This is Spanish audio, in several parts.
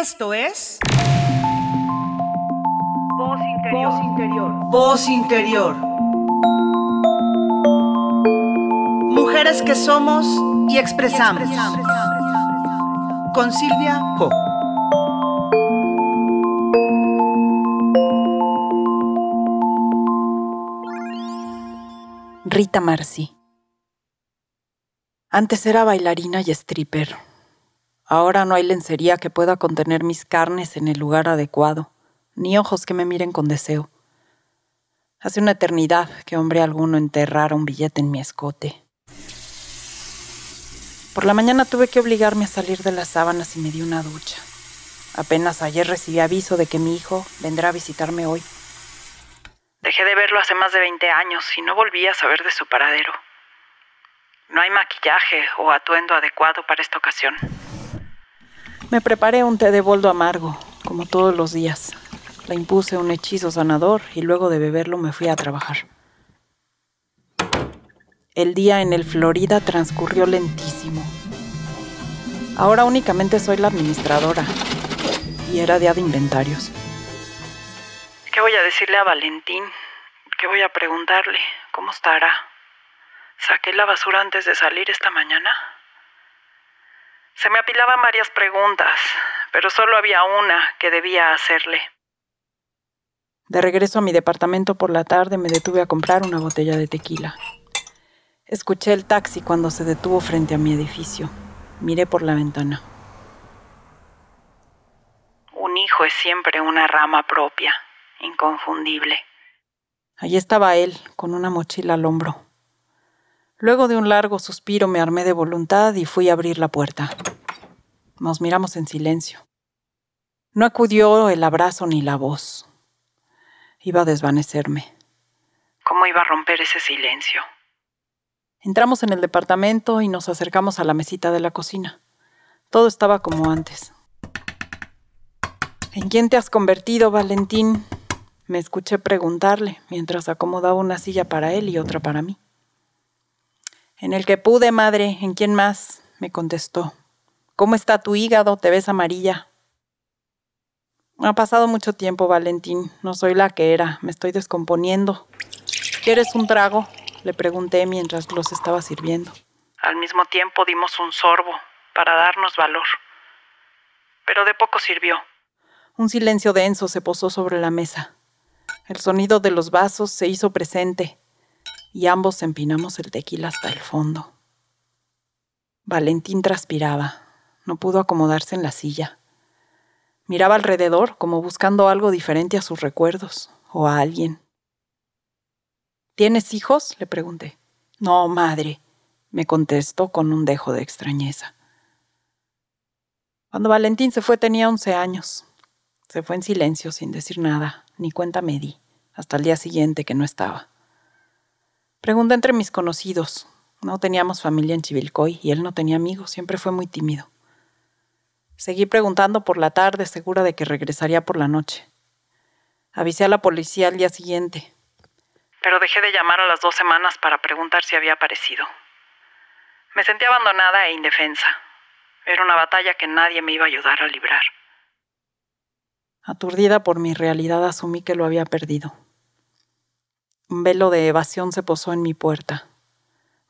Esto es... Voz interior. Voz interior. Voz interior. Mujeres que somos y expresamos. Con Silvia Po. Rita Marci. Antes era bailarina y stripper. Ahora no hay lencería que pueda contener mis carnes en el lugar adecuado, ni ojos que me miren con deseo. Hace una eternidad que hombre alguno enterrara un billete en mi escote. Por la mañana tuve que obligarme a salir de las sábanas y me di una ducha. Apenas ayer recibí aviso de que mi hijo vendrá a visitarme hoy. Dejé de verlo hace más de 20 años y no volví a saber de su paradero. No hay maquillaje o atuendo adecuado para esta ocasión. Me preparé un té de boldo amargo, como todos los días. Le impuse un hechizo sanador y luego de beberlo me fui a trabajar. El día en el Florida transcurrió lentísimo. Ahora únicamente soy la administradora y era día de inventarios. ¿Qué voy a decirle a Valentín? ¿Qué voy a preguntarle? ¿Cómo estará? ¿Saqué la basura antes de salir esta mañana? Se me apilaban varias preguntas, pero solo había una que debía hacerle. De regreso a mi departamento por la tarde me detuve a comprar una botella de tequila. Escuché el taxi cuando se detuvo frente a mi edificio. Miré por la ventana. Un hijo es siempre una rama propia, inconfundible. Allí estaba él, con una mochila al hombro. Luego de un largo suspiro me armé de voluntad y fui a abrir la puerta. Nos miramos en silencio. No acudió el abrazo ni la voz. Iba a desvanecerme. ¿Cómo iba a romper ese silencio? Entramos en el departamento y nos acercamos a la mesita de la cocina. Todo estaba como antes. ¿En quién te has convertido, Valentín? Me escuché preguntarle mientras acomodaba una silla para él y otra para mí. En el que pude, madre, ¿en quién más? me contestó. ¿Cómo está tu hígado? Te ves amarilla. Ha pasado mucho tiempo, Valentín. No soy la que era. Me estoy descomponiendo. ¿Quieres un trago? Le pregunté mientras los estaba sirviendo. Al mismo tiempo dimos un sorbo para darnos valor. Pero de poco sirvió. Un silencio denso se posó sobre la mesa. El sonido de los vasos se hizo presente y ambos empinamos el tequila hasta el fondo. Valentín transpiraba, no pudo acomodarse en la silla. Miraba alrededor como buscando algo diferente a sus recuerdos o a alguien. ¿Tienes hijos? le pregunté. No, madre, me contestó con un dejo de extrañeza. Cuando Valentín se fue tenía once años. Se fue en silencio, sin decir nada, ni cuenta me di, hasta el día siguiente que no estaba. Pregunté entre mis conocidos. No teníamos familia en Chivilcoy y él no tenía amigos, siempre fue muy tímido. Seguí preguntando por la tarde, segura de que regresaría por la noche. Avisé a la policía al día siguiente. Pero dejé de llamar a las dos semanas para preguntar si había aparecido. Me sentí abandonada e indefensa. Era una batalla que nadie me iba a ayudar a librar. Aturdida por mi realidad, asumí que lo había perdido. Un velo de evasión se posó en mi puerta.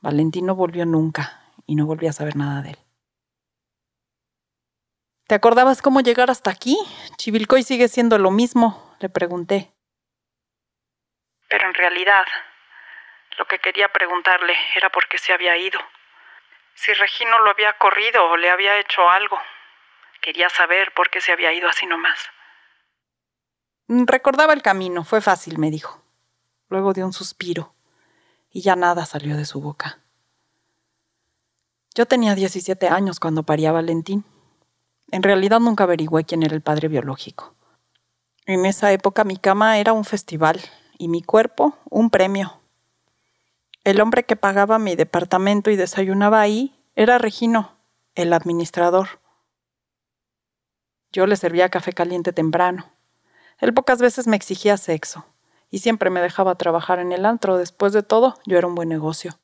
Valentín no volvió nunca y no volví a saber nada de él. ¿Te acordabas cómo llegar hasta aquí? Chivilcoy sigue siendo lo mismo, le pregunté. Pero en realidad, lo que quería preguntarle era por qué se había ido. Si Regino lo había corrido o le había hecho algo. Quería saber por qué se había ido así nomás. Recordaba el camino, fue fácil, me dijo luego de un suspiro, y ya nada salió de su boca. Yo tenía 17 años cuando paría a Valentín. En realidad nunca averigüé quién era el padre biológico. En esa época mi cama era un festival y mi cuerpo un premio. El hombre que pagaba mi departamento y desayunaba ahí era Regino, el administrador. Yo le servía café caliente temprano. Él pocas veces me exigía sexo y siempre me dejaba trabajar en el antro. Después de todo, yo era un buen negocio.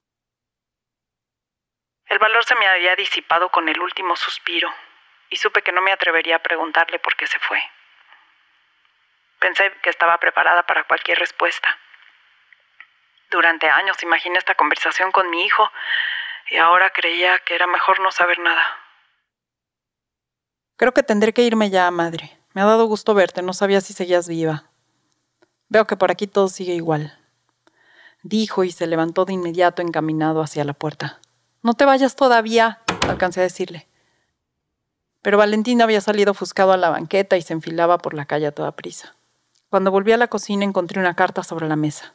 El valor se me había disipado con el último suspiro. y supe que no me atrevería a preguntarle por qué se fue. Pensé que estaba preparada para cualquier respuesta. Durante años imaginé esta conversación con mi hijo y ahora creía que era mejor no saber nada. Creo que tendré que irme ya, madre. Me ha dado gusto verte, no sabía si seguías viva. Veo que por aquí todo sigue igual. Dijo y se levantó de inmediato encaminado hacia la puerta. No te vayas todavía, alcancé a decirle. Pero Valentín había salido ofuscado a la banqueta y se enfilaba por la calle a toda prisa. Cuando volví a la cocina encontré una carta sobre la mesa.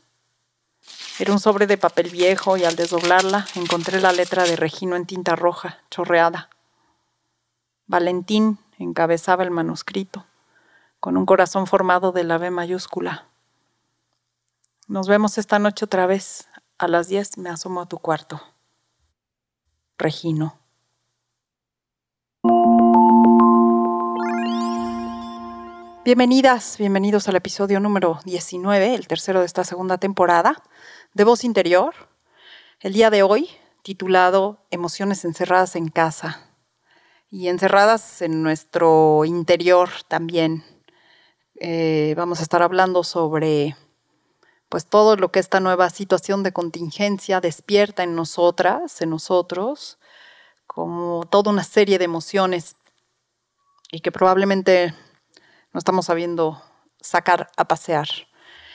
Era un sobre de papel viejo y al desdoblarla encontré la letra de Regino en tinta roja, chorreada. Valentín encabezaba el manuscrito, con un corazón formado de la B mayúscula. Nos vemos esta noche otra vez. A las diez me asomo a tu cuarto. Regino. Bienvenidas, bienvenidos al episodio número 19, el tercero de esta segunda temporada de Voz Interior. El día de hoy, titulado Emociones encerradas en casa y encerradas en nuestro interior también. Eh, vamos a estar hablando sobre pues todo lo que esta nueva situación de contingencia despierta en nosotras, en nosotros, como toda una serie de emociones y que probablemente no estamos sabiendo sacar a pasear.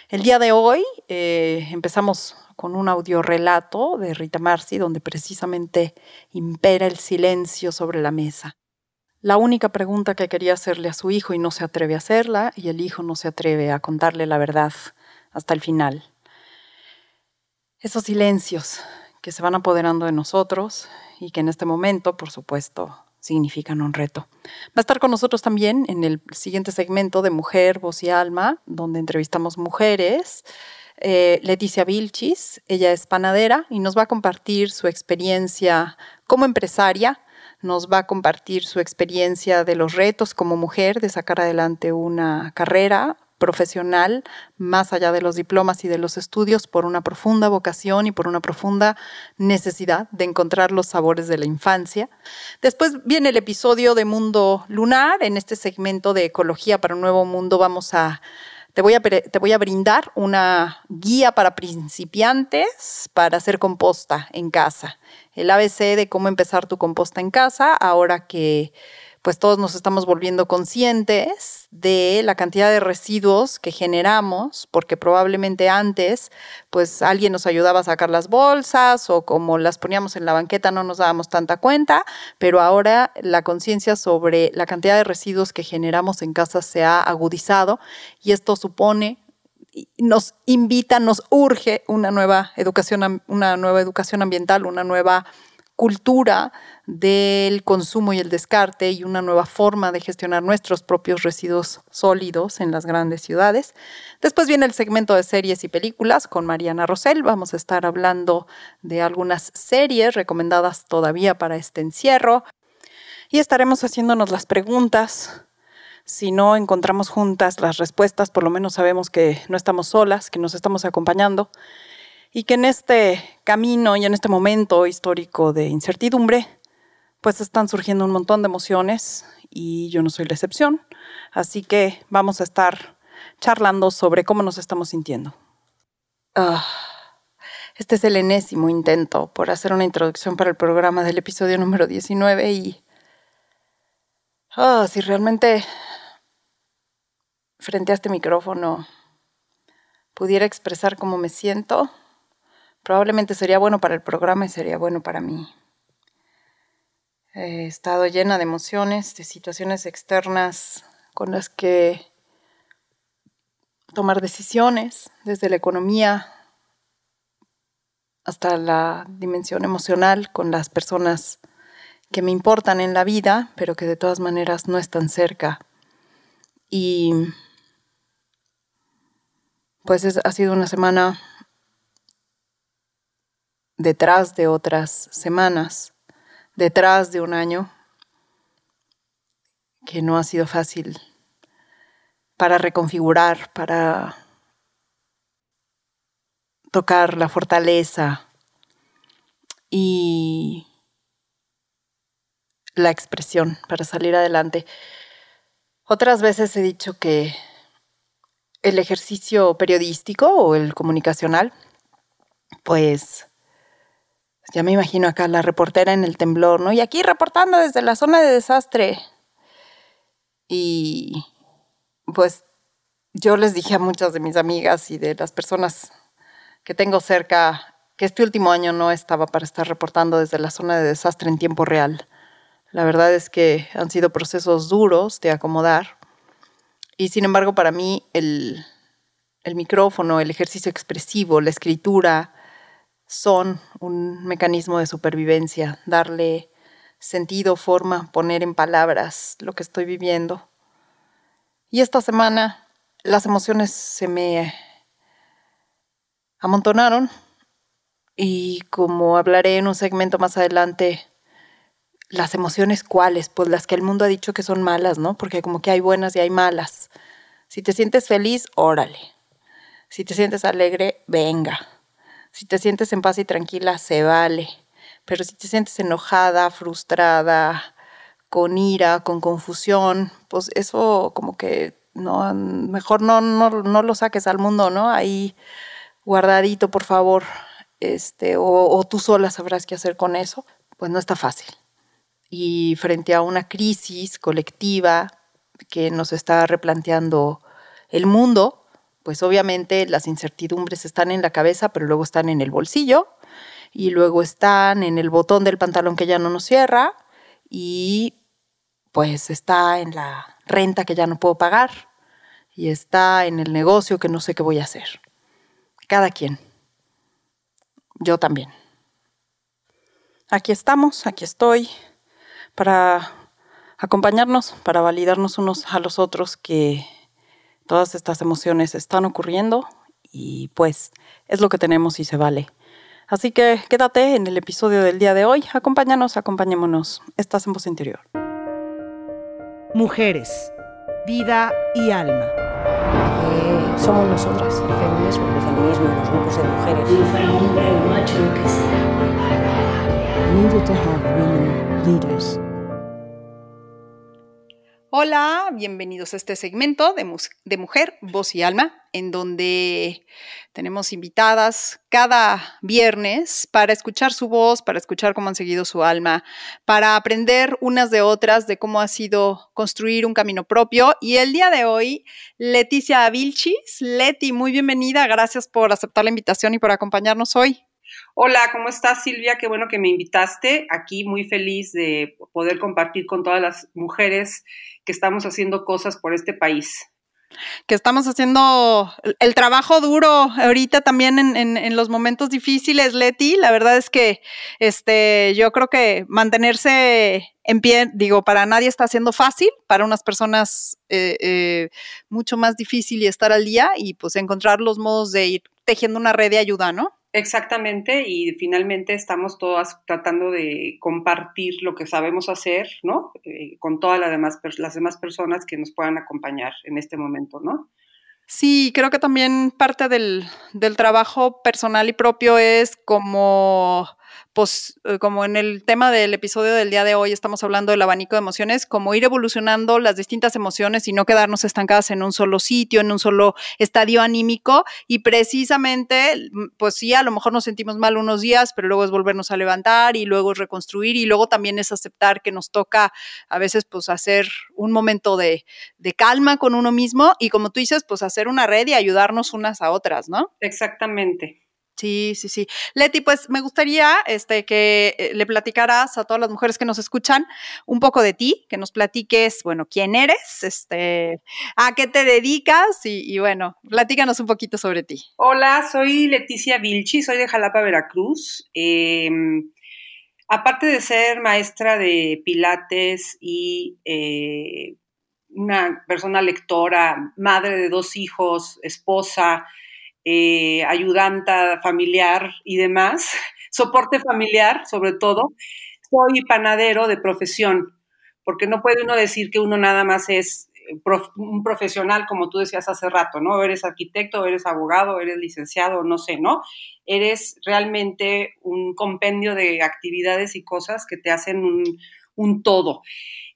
El día de hoy eh, empezamos con un audiorelato de Rita Marcy, donde precisamente impera el silencio sobre la mesa. La única pregunta que quería hacerle a su hijo y no se atreve a hacerla, y el hijo no se atreve a contarle la verdad hasta el final. Esos silencios que se van apoderando de nosotros y que en este momento, por supuesto, significan un reto. Va a estar con nosotros también en el siguiente segmento de Mujer, Voz y Alma, donde entrevistamos mujeres. Eh, Leticia Vilchis, ella es panadera y nos va a compartir su experiencia como empresaria, nos va a compartir su experiencia de los retos como mujer, de sacar adelante una carrera profesional, más allá de los diplomas y de los estudios, por una profunda vocación y por una profunda necesidad de encontrar los sabores de la infancia. Después viene el episodio de Mundo Lunar. En este segmento de Ecología para un Nuevo Mundo vamos a te voy, a, te voy, a, brindar una guía para principiantes para hacer composta en casa. El ABC de cómo empezar tu composta en casa, ahora que pues todos nos estamos volviendo conscientes de la cantidad de residuos que generamos, porque probablemente antes, pues alguien nos ayudaba a sacar las bolsas o como las poníamos en la banqueta no nos dábamos tanta cuenta, pero ahora la conciencia sobre la cantidad de residuos que generamos en casa se ha agudizado y esto supone nos invita, nos urge una nueva educación, una nueva educación ambiental, una nueva cultura del consumo y el descarte y una nueva forma de gestionar nuestros propios residuos sólidos en las grandes ciudades. Después viene el segmento de series y películas con Mariana Rosell. Vamos a estar hablando de algunas series recomendadas todavía para este encierro y estaremos haciéndonos las preguntas. Si no encontramos juntas las respuestas, por lo menos sabemos que no estamos solas, que nos estamos acompañando y que en este camino y en este momento histórico de incertidumbre, pues están surgiendo un montón de emociones y yo no soy la excepción. Así que vamos a estar charlando sobre cómo nos estamos sintiendo. Ah, este es el enésimo intento por hacer una introducción para el programa del episodio número 19 y... Oh, si realmente frente a este micrófono pudiera expresar cómo me siento, probablemente sería bueno para el programa y sería bueno para mí. He estado llena de emociones, de situaciones externas con las que tomar decisiones, desde la economía hasta la dimensión emocional con las personas que me importan en la vida, pero que de todas maneras no están cerca. Y pues ha sido una semana detrás de otras semanas, detrás de un año que no ha sido fácil para reconfigurar, para tocar la fortaleza y la expresión para salir adelante. Otras veces he dicho que el ejercicio periodístico o el comunicacional, pues ya me imagino acá la reportera en el temblor, ¿no? Y aquí reportando desde la zona de desastre. Y pues yo les dije a muchas de mis amigas y de las personas que tengo cerca que este último año no estaba para estar reportando desde la zona de desastre en tiempo real. La verdad es que han sido procesos duros de acomodar y sin embargo para mí el, el micrófono, el ejercicio expresivo, la escritura son un mecanismo de supervivencia, darle sentido, forma, poner en palabras lo que estoy viviendo. Y esta semana las emociones se me amontonaron y como hablaré en un segmento más adelante, las emociones cuáles, pues las que el mundo ha dicho que son malas, ¿no? Porque como que hay buenas y hay malas. Si te sientes feliz, órale. Si te sientes alegre, venga. Si te sientes en paz y tranquila, se vale. Pero si te sientes enojada, frustrada, con ira, con confusión, pues eso como que no, mejor no, no, no lo saques al mundo, ¿no? Ahí guardadito, por favor este, o, tú sola sabrás qué hacer con eso, pues no está fácil. Y frente a una crisis colectiva que nos está replanteando el mundo, pues obviamente las incertidumbres están en la cabeza, pero luego están en el bolsillo y luego están en el botón del pantalón que ya no nos cierra y pues está en la renta que ya no puedo pagar y está en el negocio que no sé qué voy a hacer. Cada quien. Yo también. Aquí estamos, aquí estoy, para acompañarnos, para validarnos unos a los otros que todas estas emociones están ocurriendo y pues es lo que tenemos y se vale. Así que quédate en el episodio del día de hoy, acompáñanos, acompañémonos. Estás en voz interior. Mujeres, vida y alma somos nosotras, el feminismo. El feminismo y los grupos de mujeres. Si fuera hombre o macho, lo que sea. Hola, bienvenidos a este segmento de, Mujer, Voz y Alma, en donde tenemos invitadas cada viernes para escuchar su voz, para escuchar cómo han seguido su alma, para aprender unas de otras de cómo ha sido construir un camino propio. Y el día de hoy, Leticia Vilchis. Leti, muy bienvenida, gracias por aceptar la invitación y por acompañarnos hoy. Hola, ¿cómo estás Silvia? Qué bueno que me invitaste. Aquí muy feliz de poder compartir con todas las mujeres que estamos haciendo cosas por este país. Que estamos haciendo el trabajo duro ahorita también en, los momentos difíciles, Leti. La verdad es que este, yo creo que mantenerse en pie, digo, para nadie está siendo fácil, para unas personas eh, eh, mucho más difícil y estar al día y pues encontrar los modos de ir tejiendo una red de ayuda, ¿no? Exactamente, y finalmente estamos todas tratando de compartir lo que sabemos hacer, ¿no? Eh, con todas las demás, las demás personas que nos puedan acompañar en este momento, ¿no? Sí, creo que también parte del, del trabajo personal y propio es como pues como en el tema del episodio del día de hoy estamos hablando del abanico de emociones, como ir evolucionando las distintas emociones y no quedarnos estancadas en un solo sitio, en un solo estadio anímico y precisamente, mm, pues sí, a lo mejor nos sentimos mal unos días, pero luego es volvernos a levantar y luego es reconstruir y luego también es aceptar que nos toca a veces pues hacer un momento de, de calma con uno mismo y como tú dices, pues hacer una red y ayudarnos unas a otras, ¿no? Exactamente. Sí, sí, sí. Leti, pues me gustaría este, que eh, le platicaras a todas las mujeres que nos escuchan un poco de ti, que nos platiques, bueno, quién eres, este, a qué te dedicas y, bueno, platícanos un poquito sobre ti. Hola, soy Leticia Vilchi, soy de Jalapa, Veracruz. Em, aparte de ser maestra de Pilates y eh, una persona lectora, madre de dos hijos, esposa, eh, ayudanta familiar y demás, soporte familiar sobre todo. Soy panadero de profesión, porque no puede uno decir que uno nada más es eh, un profesional, como tú decías hace rato, ¿no? Eres arquitecto, eres abogado, eres licenciado, no sé, ¿no? Eres realmente un compendio de actividades y cosas que te hacen un, un todo.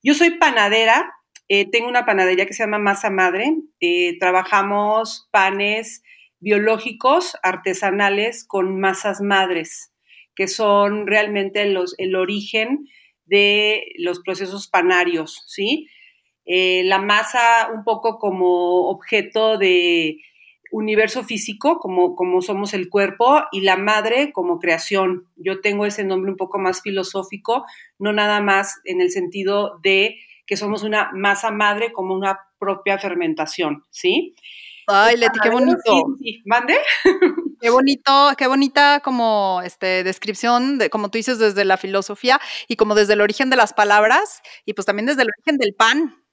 Yo soy panadera, eh, tengo una panadería que se llama Masa Madre, eh, trabajamos panes biológicos, artesanales, con masas madres, que son realmente los, el origen de los procesos panarios, ¿sí? Eh, la masa un poco como objeto de universo físico, como, como somos el cuerpo, y la madre como creación. Yo tengo ese nombre un poco más filosófico, no nada más en el sentido de que somos una masa madre como una propia fermentación, ¿sí? Ay, Leti, qué bonito. ¿Mande? Qué bonito, qué bonita como este, descripción, de, como tú dices, desde la filosofía y como desde el origen de las palabras y pues también desde el origen del pan.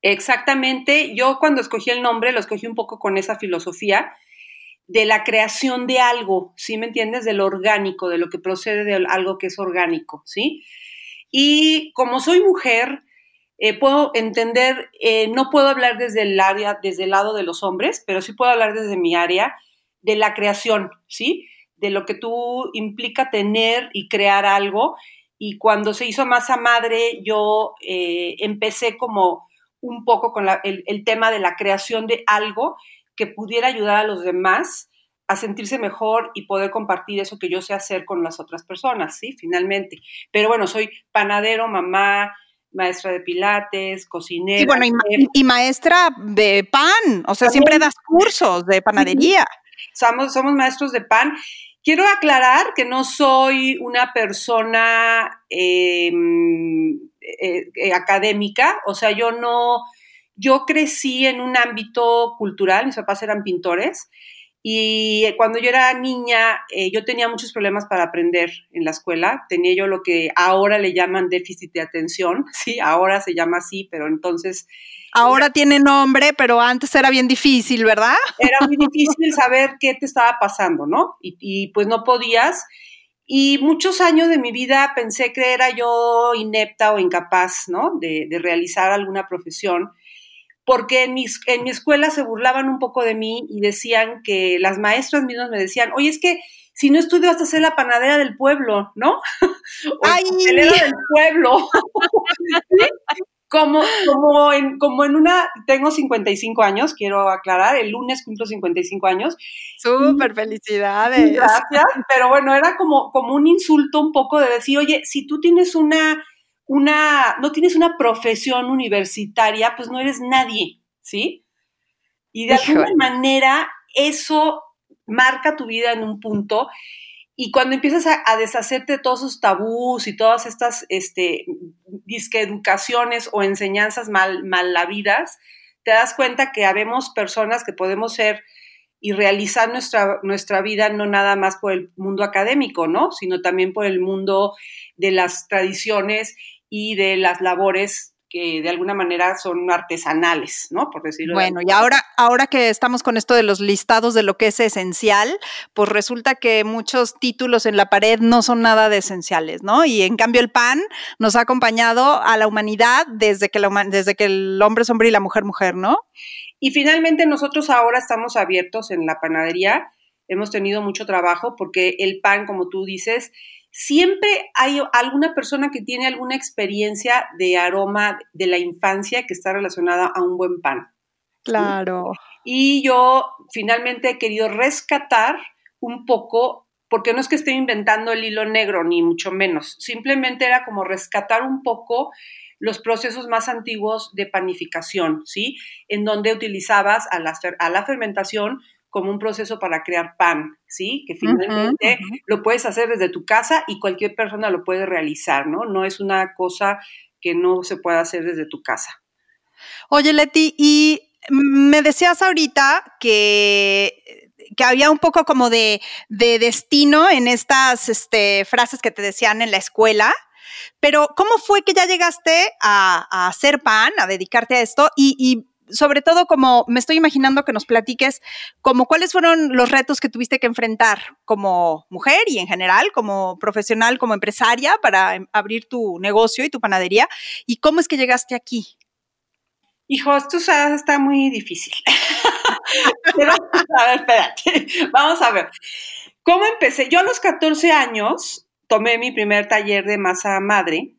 Exactamente. Yo cuando escogí el nombre lo escogí un poco con esa filosofía de la creación de algo, ¿sí me entiendes? Del orgánico, de lo que procede de algo que es orgánico, ¿sí? Y como soy mujer, eh, puedo entender, eh, no puedo hablar desde el área, desde el lado de los hombres, pero sí puedo hablar desde mi área de la creación, ¿sí? De lo que tú implica tener y crear algo. Y cuando se hizo Masa Madre, yo eh, empecé como un poco con el, el, tema de la creación de algo que pudiera ayudar a los demás a sentirse mejor y poder compartir eso que yo sé hacer con las otras personas, ¿sí? Finalmente. Pero bueno, soy panadero, mamá, maestra de pilates, cocinera. Y bueno, y, maestra de pan, o sea, siempre das cursos de panadería. Somos, somos maestros de pan. Quiero aclarar que no soy una persona eh, eh, eh, académica, o sea, yo no, yo crecí en un ámbito cultural, mis papás eran pintores, y cuando yo era niña, eh, yo tenía muchos problemas para aprender en la escuela. Tenía yo lo que ahora le llaman déficit de atención, sí, ahora se llama así, pero entonces... Ahora tiene nombre, pero antes era bien difícil, ¿verdad? Era muy difícil saber qué te estaba pasando, ¿no? Y, y pues no podías. Y muchos años de mi vida pensé que era yo inepta o incapaz, ¿no? De, de realizar alguna profesión porque en, mis, en mi escuela se burlaban un poco de mí y decían que las maestras mismas me decían, oye, es que si no estudio vas a ser la panadera del pueblo, ¿no? o ¡Ay! La del pueblo. Como, como, en, como en una, tengo 55 años, quiero aclarar, el lunes cumplo 55 años. Súper felicidades. Gracias, pero bueno, era como, como un insulto un poco de decir, oye, si tú tienes una una, no tienes una profesión universitaria, pues no eres nadie, ¿sí? Y de alguna manera eso marca tu vida en un punto y cuando empiezas a, deshacerte de todos esos tabús y todas estas este, educaciones o enseñanzas mal, malavidas, te das cuenta que habemos personas que podemos ser y realizar nuestra, nuestra vida no nada más por el mundo académico, ¿no? Sino también por el mundo de las tradiciones y de las labores que de alguna manera son artesanales, ¿no? Por decirlo. Bueno, y ahora, ahora que estamos con esto de los listados de lo que es esencial, pues resulta que muchos títulos en la pared no son nada de esenciales, ¿no? Y en cambio el pan nos ha acompañado a la humanidad desde que, la, desde que el hombre es hombre y la mujer mujer, ¿no? Y finalmente nosotros ahora estamos abiertos en la panadería, hemos tenido mucho trabajo porque el pan, como tú dices, siempre hay alguna persona que tiene alguna experiencia de aroma de la infancia que está relacionada a un buen pan. Claro. Y yo finalmente he querido rescatar un poco, porque no es que esté inventando el hilo negro, ni mucho menos, simplemente era como rescatar un poco los procesos más antiguos de panificación, ¿sí? En donde utilizabas a la, a la fermentación como un proceso para crear pan, ¿sí? Que finalmente lo puedes hacer desde tu casa y cualquier persona lo puede realizar, ¿no? No es una cosa que no se pueda hacer desde tu casa. Oye, Leti, y me decías ahorita que, que había un poco como de, destino en estas este, frases que te decían en la escuela. Pero, ¿cómo fue que ya llegaste a, hacer pan, a dedicarte a esto? y sobre todo como me estoy imaginando que nos platiques como cuáles fueron los retos que tuviste que enfrentar como mujer y en general como profesional, como empresaria para em, abrir tu negocio y tu panadería y cómo es que llegaste aquí. Hijo, esto está muy difícil. Pero, a ver, espérate, vamos a ver. ¿Cómo empecé? Yo a los 14 años tomé mi primer taller de masa madre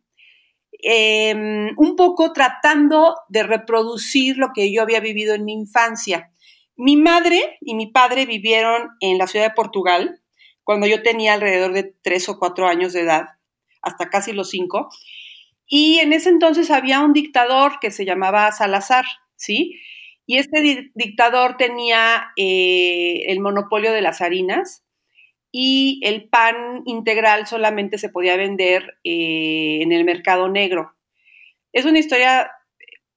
em, un poco tratando de reproducir lo que yo había vivido en mi infancia. Mi madre y mi padre vivieron en la ciudad de Portugal cuando yo tenía alrededor de tres o cuatro años de edad, hasta casi los cinco. Y en ese entonces había un dictador que se llamaba Salazar, ¿sí? Y este dictador tenía eh, el monopolio de las harinas y el pan integral solamente se podía vender eh, en el mercado negro. Es una historia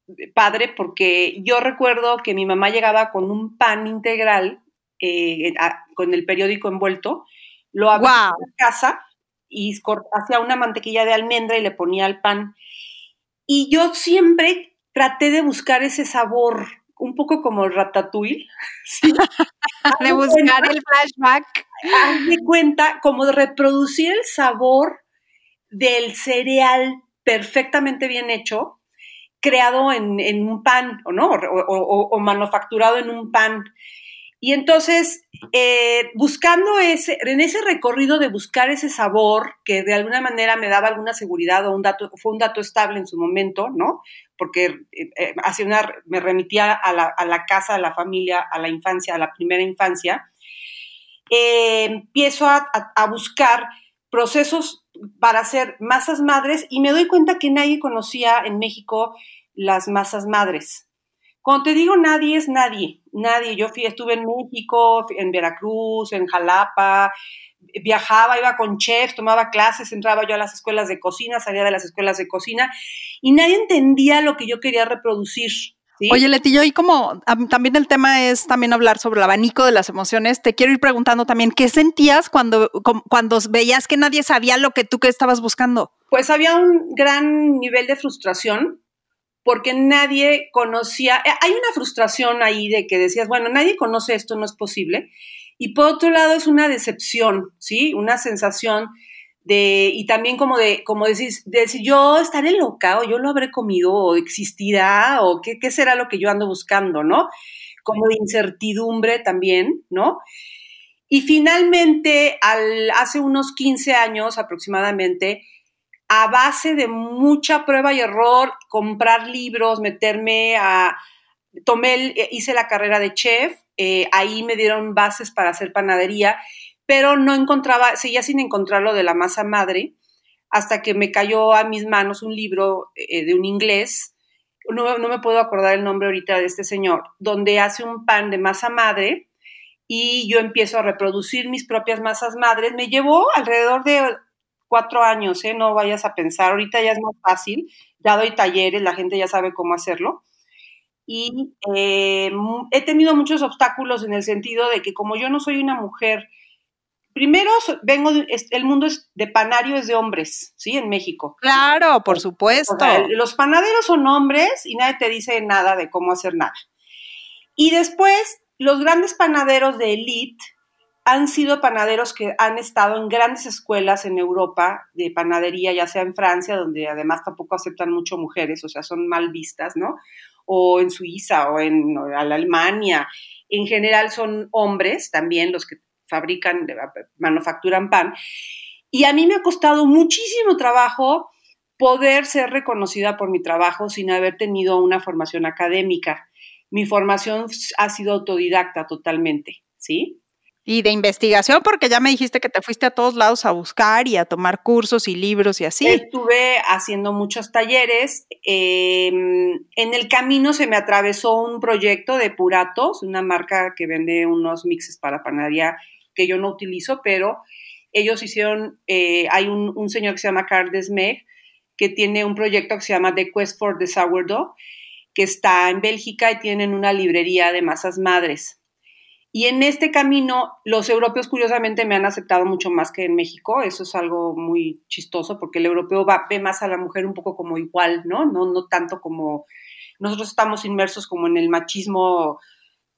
eh, padre porque yo recuerdo que mi mamá llegaba con un pan integral, con el periódico envuelto, lo abría en casa y hacía una mantequilla de almendra y le ponía al pan. Y yo siempre traté de buscar ese sabor, un poco como el ratatouille. de buscar el flashback. Haz de cuenta, como de reproducir el sabor del cereal perfectamente bien hecho, creado en, un pan, ¿o no? O, manufacturado en un pan. Y entonces, eh, buscando ese, en ese recorrido de buscar ese sabor que de alguna manera me daba alguna seguridad o un dato, fue un dato estable en su momento, ¿no? Porque eh, eh, una, me remitía a la, casa, a la familia, a la infancia, a la primera infancia, empiezo a, a buscar procesos para hacer masas madres y me doy cuenta que nadie conocía en México las masas madres. Cuando te digo nadie, es nadie, nadie. Yo fui, estuve en México, en Veracruz, en Jalapa, viajaba, iba con chefs, tomaba clases, entraba yo a las escuelas de cocina, salía de las escuelas de cocina y nadie entendía lo que yo quería reproducir. Oye, Leti, yo y como también el tema es también hablar sobre el abanico de las emociones, te quiero ir preguntando también, ¿qué sentías cuando, cuando veías que nadie sabía lo que tú que estabas buscando? Pues había un gran nivel de frustración, porque nadie conocía, eh, hay una frustración ahí de que decías, bueno, nadie conoce esto, no es posible. Y por otro lado es una decepción, ¿sí? Una sensación de, y también como de, como decís, de decir, yo estaré loca, o yo lo habré comido, o existirá, o qué, qué será lo que yo ando buscando, ¿no? Como de incertidumbre también, ¿no? Y finalmente, al, hace unos 15 años aproximadamente, a base de mucha prueba y error, comprar libros, meterme a... Tomé, hice la carrera de chef, eh, ahí me dieron bases para hacer panadería, pero no encontraba, seguía sin encontrar lo de la masa madre, hasta que me cayó a mis manos un libro eh, de un inglés, no, no, me puedo acordar el nombre ahorita de este señor, donde hace un pan de masa madre y yo empiezo a reproducir mis propias masas madres. Me llevó alrededor de cuatro años, ¿eh? no vayas a pensar, ahorita ya es más fácil, ya doy talleres, la gente ya sabe cómo hacerlo. Y eh, he tenido muchos obstáculos en el sentido de que como yo no soy una mujer, primero vengo, el mundo es de panario es de hombres, ¿sí? En México. Claro, por supuesto. los panaderos son hombres y nadie te dice nada de cómo hacer nada. Y después, los grandes panaderos de elite han sido panaderos que han estado en grandes escuelas en Europa de panadería, ya sea en Francia, donde además tampoco aceptan mucho mujeres, o sea, son mal vistas, ¿no? O en Suiza o en Alemania. En general son hombres también los que fabrican, manufacturan pan. Y a mí me ha costado muchísimo trabajo poder ser reconocida por mi trabajo sin haber tenido una formación académica. Mi formación ha sido autodidacta totalmente, ¿sí? Y de investigación, porque ya me dijiste que te fuiste a todos lados a buscar y a tomar cursos y libros y así. Estuve haciendo muchos talleres. Em, en el camino se me atravesó un proyecto de Puratos, una marca que vende unos mixes para panadería que yo no utilizo, pero ellos hicieron, eh, hay un, señor que se llama Carl Desmeg, que tiene un proyecto que se llama The Quest for the Sourdough, que está en Bélgica y tienen una librería de masas madres. Y en este camino, los europeos curiosamente me han aceptado mucho más que en México. Eso es algo muy chistoso porque el europeo va, ve más a la mujer un poco como igual, ¿no? No, no tanto como nosotros estamos inmersos como en el machismo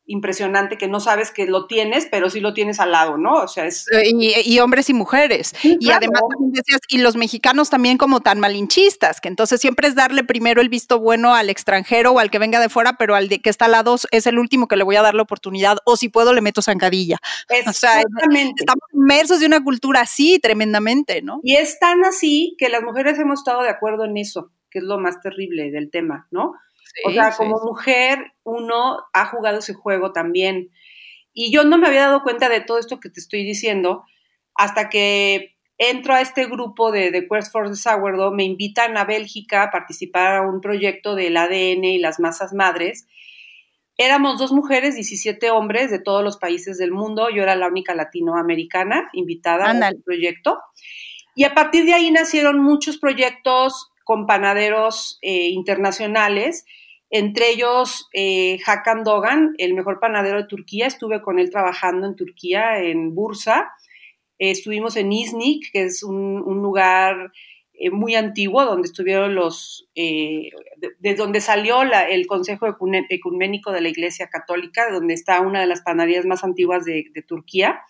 impresionante que no sabes que lo tienes, pero sí lo tienes al lado, ¿no? O sea, es... Eh, y, hombres y mujeres. y además decías, y los mexicanos también como tan malinchistas, que entonces siempre es darle primero el visto bueno al extranjero o al que venga de fuera, pero al de que está al lado es el último que le voy a dar la oportunidad, o si puedo le meto zancadilla. O sea, estamos inmersos de una cultura así tremendamente, ¿no? Y es tan así que las mujeres hemos estado de acuerdo en eso. que es lo más terrible del tema, ¿no? O sea, como mujer, uno ha jugado ese juego también. Y yo no me había dado cuenta de todo esto que te estoy diciendo hasta que entro a este grupo de, de Quest for the Sourdough, me invitan a Bélgica a participar a un proyecto del ADN y las masas madres. Éramos dos mujeres, 17 hombres de todos los países del mundo. Yo era la única latinoamericana invitada a este proyecto. Y a partir de ahí nacieron muchos proyectos con panaderos eh, internacionales, entre ellos eh, Hakan Dogan, el mejor panadero de Turquía. Estuve con él trabajando en Turquía, en Bursa. Eh, estuvimos en Iznik, que es un, lugar eh, muy antiguo, donde estuvieron los, de, donde salió el Consejo Ecuménico de la Iglesia Católica, donde está una de las panaderías más antiguas de Turquía.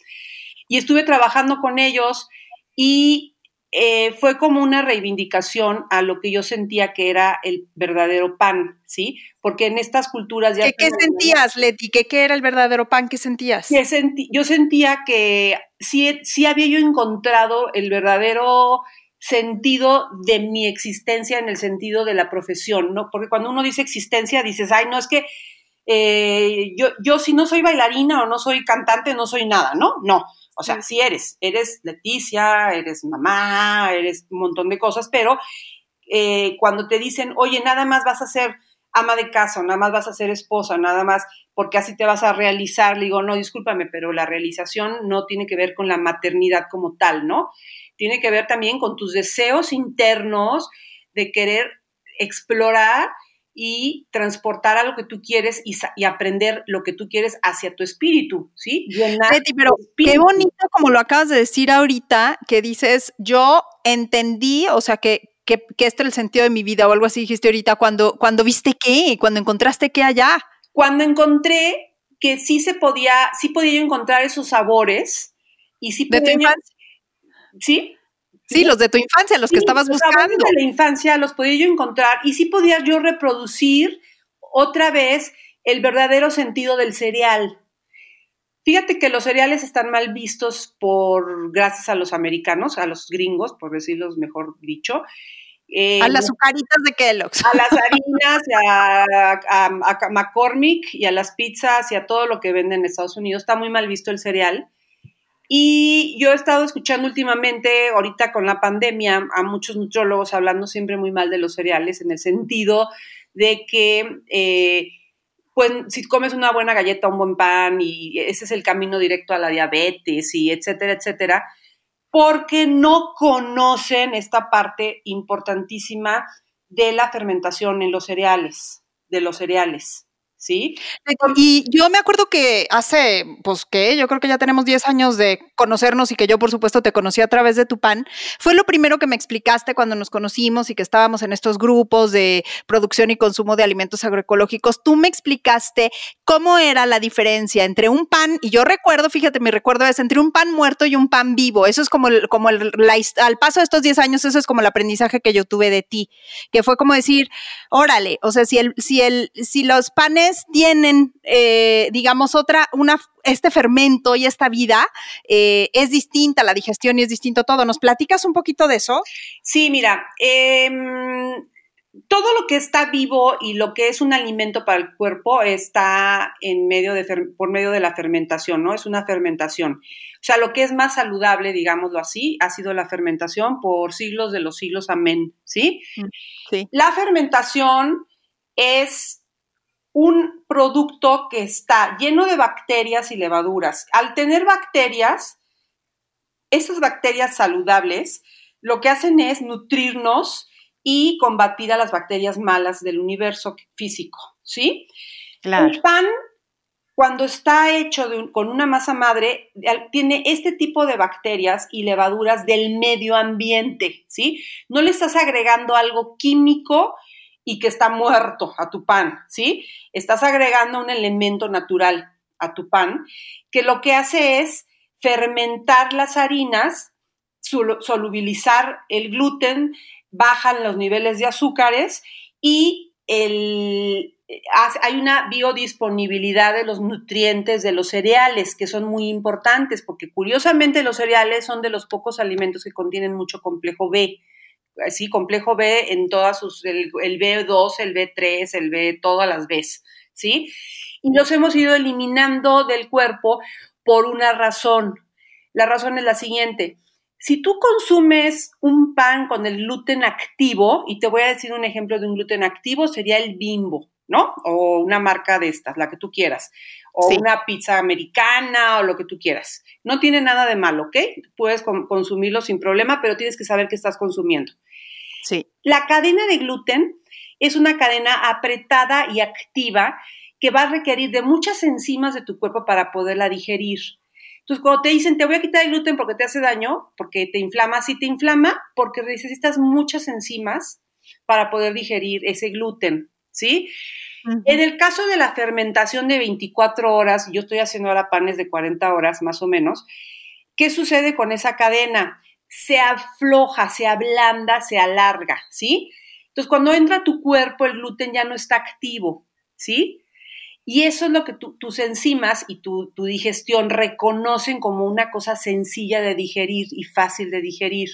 Y estuve trabajando con ellos y eh, fue como una reivindicación a lo que yo sentía que era el verdadero pan, ¿sí? Porque en estas culturas ya... ¿Qué, sentías, Leti? ¿Qué, ¿Qué, era el verdadero pan? ¿Qué sentías? yo sentía que sí, sí había yo encontrado el verdadero sentido de mi existencia en el sentido de la profesión, ¿no? Porque cuando uno dice existencia, dices, ay, no, es que eh, yo, yo si no soy bailarina o no soy cantante, no soy nada, ¿no? No, o sea, sí eres, eres Leticia, eres mamá, eres un montón de cosas, pero eh, cuando te dicen, oye, nada más vas a ser ama de casa, nada más vas a ser esposa, nada más porque así te vas a realizar, le digo, no, discúlpame, pero la realización no tiene que ver con la maternidad como tal, ¿no? Tiene que ver también con tus deseos internos de querer explorar y transportar a lo que tú quieres y, aprender lo que tú quieres hacia tu espíritu, ¿sí? Betty, pero qué bonito como lo acabas de decir ahorita, que dices, yo entendí, o sea, que, que, que este es el sentido de mi vida o algo así dijiste ahorita, cuando, cuando viste qué, cuando encontraste qué allá. Cuando encontré que sí se podía, sí podía yo encontrar esos sabores y sí podía... ¿De ¿Sí? Sí, los de tu infancia, los que estabas buscando. Los de la infancia los podía yo encontrar y sí podía yo reproducir otra vez el verdadero sentido del cereal. Fíjate que los cereales están mal vistos por, gracias a los americanos, a los gringos, por decirlo mejor dicho. Eh, a las azucaritas de Kellogg's. A las harinas, a, a, McCormick y a las pizzas y a todo lo que venden en Estados Unidos. Está muy mal visto el cereal. Y yo he estado escuchando últimamente, ahorita con la pandemia, a muchos nutriólogos hablando siempre muy mal de los cereales, en el sentido de que, eh, pues, si comes una buena galleta, un buen pan, y ese es el camino directo a la diabetes, y etcétera, etcétera, porque no conocen esta parte importantísima de la fermentación en los cereales, de los cereales. ¿Sí? Y yo me acuerdo que hace, pues que yo creo que ya tenemos 10 años de conocernos y que yo por supuesto te conocí a través de tu pan, fue lo primero que me explicaste cuando nos conocimos y que estábamos en estos grupos de producción y consumo de alimentos agroecológicos. Tú me explicaste cómo era la diferencia entre un pan, y yo recuerdo, fíjate, mi recuerdo es entre un pan muerto y un pan vivo. Eso es como, el, como el, al paso de estos 10 años, eso es como el aprendizaje que yo tuve de ti, que fue como decir, órale, o sea, si, el, si, el, si los panes tienen, eh, digamos, otra, una, este fermento y esta vida eh, es distinta, la digestión y es distinto todo. ¿Nos platicas un poquito de eso? Sí, mira, em, todo lo que está vivo y lo que es un alimento para el cuerpo está en medio de, por medio de la fermentación, ¿no? Es una fermentación. O sea, lo que es más saludable, digámoslo así, ha sido la fermentación por siglos de los siglos, amén, ¿sí? Mm, sí. La fermentación es un producto que está lleno de bacterias y levaduras. Al tener bacterias, esas bacterias saludables lo que hacen es nutrirnos y combatir a las bacterias malas del universo físico, ¿sí? Claro. El pan, cuando está hecho con una masa madre, tiene este tipo de bacterias y levaduras del medio ambiente, ¿sí? No le estás agregando algo químico y que está muerto a tu pan, ¿sí? Estás agregando un elemento natural a tu pan que lo que hace es fermentar las harinas, solubilizar el gluten, bajan los niveles de azúcares y el, hay una biodisponibilidad de los nutrientes de los cereales que son muy importantes porque curiosamente los cereales son de los pocos alimentos que contienen mucho complejo B así, complejo B en todas sus, el, el B2, el B3, el B, todas las Bs, ¿sí? Y los hemos ido eliminando del cuerpo por una razón. La razón es la siguiente. Si tú consumes un pan con el gluten activo, y te voy a decir un ejemplo de un gluten activo, sería el bimbo, ¿no? O una marca de estas, la que tú quieras. O Sí. una pizza americana o lo que tú quieras. No tiene nada de malo, ¿ok? Puedes con- consumirlo sin problema, pero tienes que saber qué estás consumiendo. Sí. La cadena de gluten es una cadena apretada y activa que va a requerir de muchas enzimas de tu cuerpo para poderla digerir. Entonces, cuando te dicen, te voy a quitar el gluten porque te hace daño, porque te inflama, sí te inflama, porque necesitas muchas enzimas para poder digerir ese gluten, ¿sí? En el caso de la fermentación de 24 horas, yo estoy haciendo ahora panes de 40 horas más o menos, ¿qué sucede con esa cadena? Se afloja, se ablanda, se alarga, ¿sí? Entonces, cuando entra a tu cuerpo, el gluten ya no está activo, ¿sí? Y eso es lo que tu- tus enzimas y tu, tu digestión reconocen como una cosa sencilla de digerir y fácil de digerir,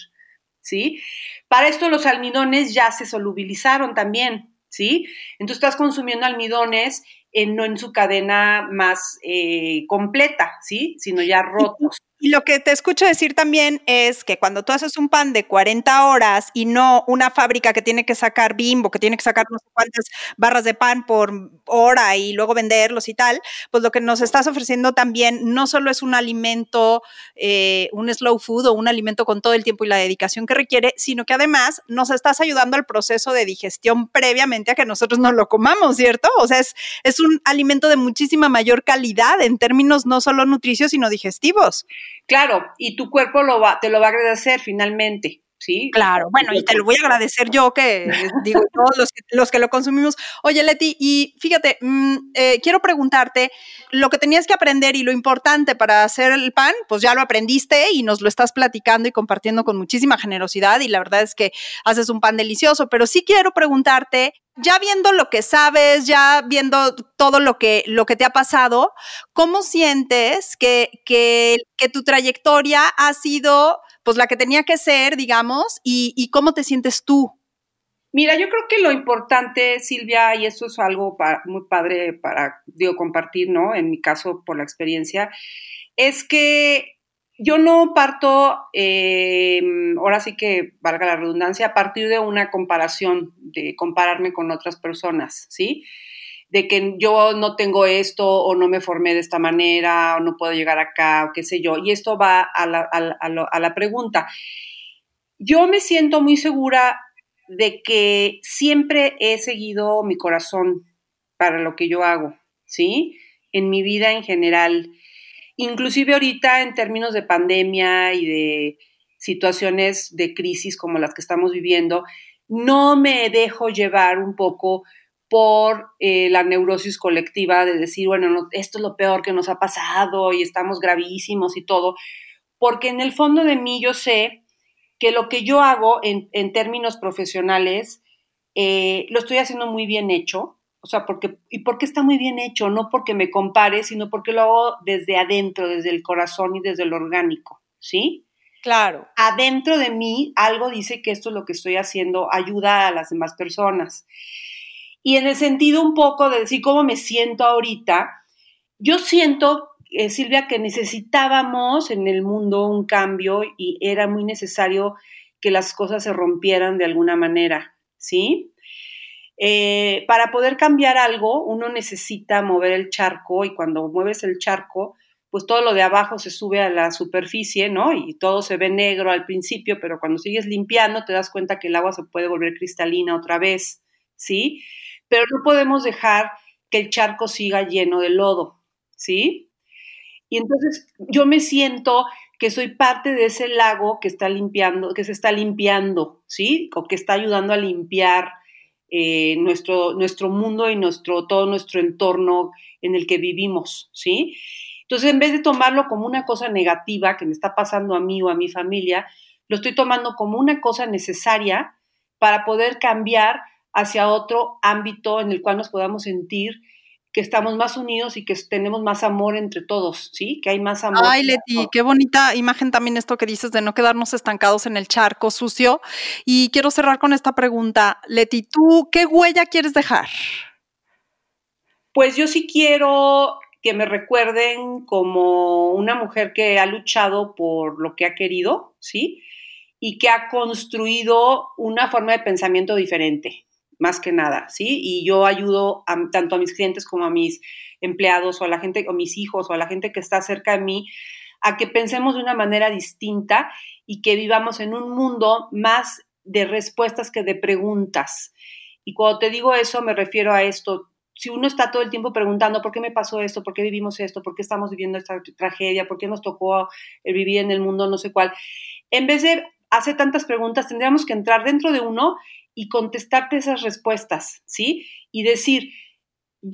¿sí? Para esto los almidones ya se solubilizaron también, ¿sí? Entonces estás consumiendo almidones en- no en su cadena más eh, completa, ¿sí? Sino ya rotos. Y lo que te escucho decir también es que cuando tú haces un pan de 40 horas y no una fábrica que tiene que sacar bimbo, que tiene que sacar no sé cuántas barras de pan por hora y luego venderlos y tal, pues lo que nos estás ofreciendo también no solo es un alimento, eh, un slow food o un alimento con todo el tiempo y la dedicación que requiere, sino que además nos estás ayudando al proceso de digestión previamente a que nosotros no lo comamos, ¿cierto? O sea, es un alimento de muchísima mayor calidad en términos no solo nutricios, sino digestivos. Claro, y tu cuerpo lo va, te lo va a agradecer finalmente, ¿sí? Claro, bueno, y te lo voy a agradecer yo que digo, todos los que, los que lo consumimos. Oye, Leti, y fíjate, mm, eh, quiero preguntarte, lo que tenías que aprender y lo importante para hacer el pan, pues ya lo aprendiste y nos lo estás platicando y compartiendo con muchísima generosidad y la verdad es que haces un pan delicioso, pero sí quiero preguntarte, ya viendo lo que sabes, ya viendo todo lo que, lo que te ha pasado, ¿cómo sientes que, que, que tu trayectoria ha sido pues la que tenía que ser, digamos, y, cómo te sientes tú? Mira, yo creo que lo importante, Silvia, y esto es algo muy padre para, digo, compartir, ¿no? En mi caso, por la experiencia, es que yo no parto, eh, ahora sí que valga la redundancia, a partir de una comparación, de compararme con otras personas, ¿sí? De que yo no tengo esto o no me formé de esta manera o no puedo llegar acá o qué sé yo. Y esto va a la, a pregunta. Yo me siento muy segura de que siempre he seguido mi corazón para lo que yo hago, ¿sí? En mi vida en general. Inclusive ahorita en términos de pandemia y de situaciones de crisis como las que estamos viviendo, no me dejo llevar un poco por eh, la neurosis colectiva de decir, bueno, no, esto es lo peor que nos ha pasado y estamos gravísimos y todo, porque en el fondo de mí yo sé que lo que yo hago en, en términos profesionales eh, lo estoy haciendo muy bien hecho, o sea, porque, ¿y por qué está muy bien hecho? No porque me compare, sino porque lo hago desde adentro, desde el corazón y desde lo orgánico, ¿sí? Claro. Adentro de mí algo dice que esto es lo que estoy haciendo, ayuda a las demás personas. Y en el sentido un poco de decir cómo me siento ahorita, yo siento, eh, Silvia, que necesitábamos en el mundo un cambio y era muy necesario que las cosas se rompieran de alguna manera, ¿sí? Eh, para poder cambiar algo, uno necesita mover el charco y cuando mueves el charco, pues todo lo de abajo se sube a la superficie, ¿no? Y todo se ve negro al principio, pero cuando sigues limpiando te das cuenta que el agua se puede volver cristalina otra vez, ¿sí? Pero no podemos dejar que el charco siga lleno de lodo, ¿sí? Y entonces yo me siento que soy parte de ese lago que está limpiando, que se está limpiando, ¿sí? O que está ayudando a limpiar eh, nuestro, nuestro mundo y nuestro, todo nuestro entorno en el que vivimos, ¿sí? Entonces, en vez de tomarlo como una cosa negativa que me está pasando a mí o a mi familia, lo estoy tomando como una cosa necesaria para poder cambiar hacia otro ámbito en el cual nos podamos sentir que estamos más unidos y que tenemos más amor entre todos, ¿sí? Que hay más amor. Ay, Leti, qué bonita imagen también esto que dices de no quedarnos estancados en el charco sucio. Y quiero cerrar con esta pregunta. Leti, ¿tú qué huella quieres dejar? Pues yo sí quiero que me recuerden como una mujer que ha luchado por lo que ha querido, ¿sí? Y que ha construido una forma de pensamiento diferente, más que nada, ¿sí? Y yo ayudo tanto a mis clientes como a mis empleados o a la gente, o mis hijos o a la gente que está cerca de mí, a que pensemos de una manera distinta y que vivamos en un mundo más de respuestas que de preguntas. Y cuando te digo eso, me refiero a esto. Si uno está todo el tiempo preguntando, ¿por qué me pasó esto? ¿Por qué vivimos esto? ¿Por qué estamos viviendo esta tragedia? ¿Por qué nos tocó vivir en el mundo no sé cuál? En vez de hacer tantas preguntas, tendríamos que entrar dentro de uno y contestarte esas respuestas, ¿sí? Y decir,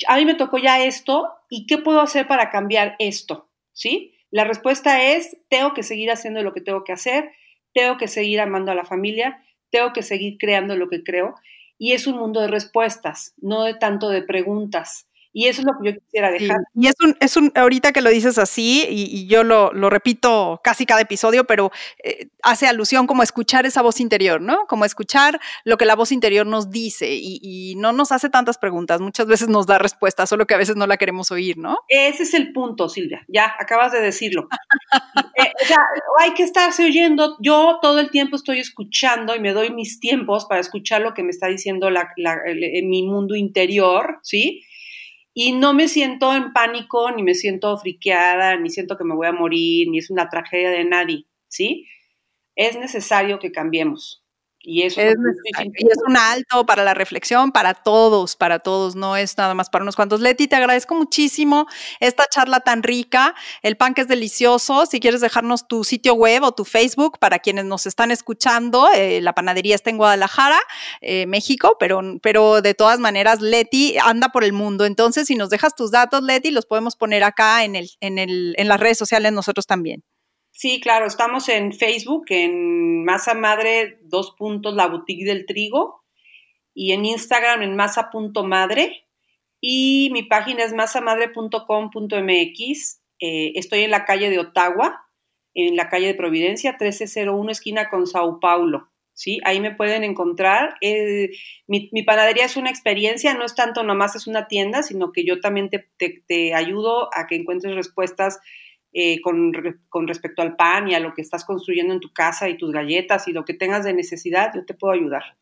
a mí me tocó ya esto y qué puedo hacer para cambiar esto, ¿sí? La respuesta es, tengo que seguir haciendo lo que tengo que hacer, tengo que seguir amando a la familia, tengo que seguir creando lo que creo. Y es un mundo de respuestas, no de tanto de preguntas. Y eso es lo que yo quisiera dejar. y es un, es un, ahorita que lo dices así, y, yo lo, lo, repito casi cada episodio, pero eh, hace alusión como escuchar esa voz interior, ¿no? Como escuchar lo que la voz interior nos dice y, y, no nos hace tantas preguntas, muchas veces nos da respuestas, solo que a veces no la queremos oír, ¿no? Ese es el punto, Silvia, ya acabas de decirlo. eh, o sea, hay que estarse oyendo, yo todo el tiempo estoy escuchando y me doy mis tiempos para escuchar lo que me está diciendo la, la, mi mundo interior, ¿sí? Y no me siento en pánico, ni me siento friqueada, ni siento que me voy a morir, ni es una tragedia de nadie, ¿sí? Es necesario que cambiemos. Y eso es, y es un alto para la reflexión, para todos, para todos, no es nada más para unos cuantos. Leti, te agradezco muchísimo esta charla tan rica. El pan que es delicioso. Si quieres dejarnos tu sitio web o tu Facebook para quienes nos están escuchando, eh, la panadería está en Guadalajara, eh, México, pero, pero de todas maneras, Leti anda por el mundo. Entonces, si nos dejas tus datos, Leti, los podemos poner acá en, el, en, el, en las redes sociales nosotros también. Sí, claro, estamos en Facebook, en Masa Madre, dos puntos, la boutique del trigo, y en Instagram en masa.madre, y mi página es masamadre.com.mx. Eh, estoy en la calle de Ottawa, en la calle de Providencia, 1301, esquina con Sao Paulo. ¿sí? Ahí me pueden encontrar. Eh, mi, panadería es una experiencia, no es tanto nomás es una tienda, sino que yo también te, te ayudo a que encuentres respuestas eh, con, con, respecto al pan y a lo que estás construyendo en tu casa y tus galletas y lo que tengas de necesidad, yo te puedo ayudar.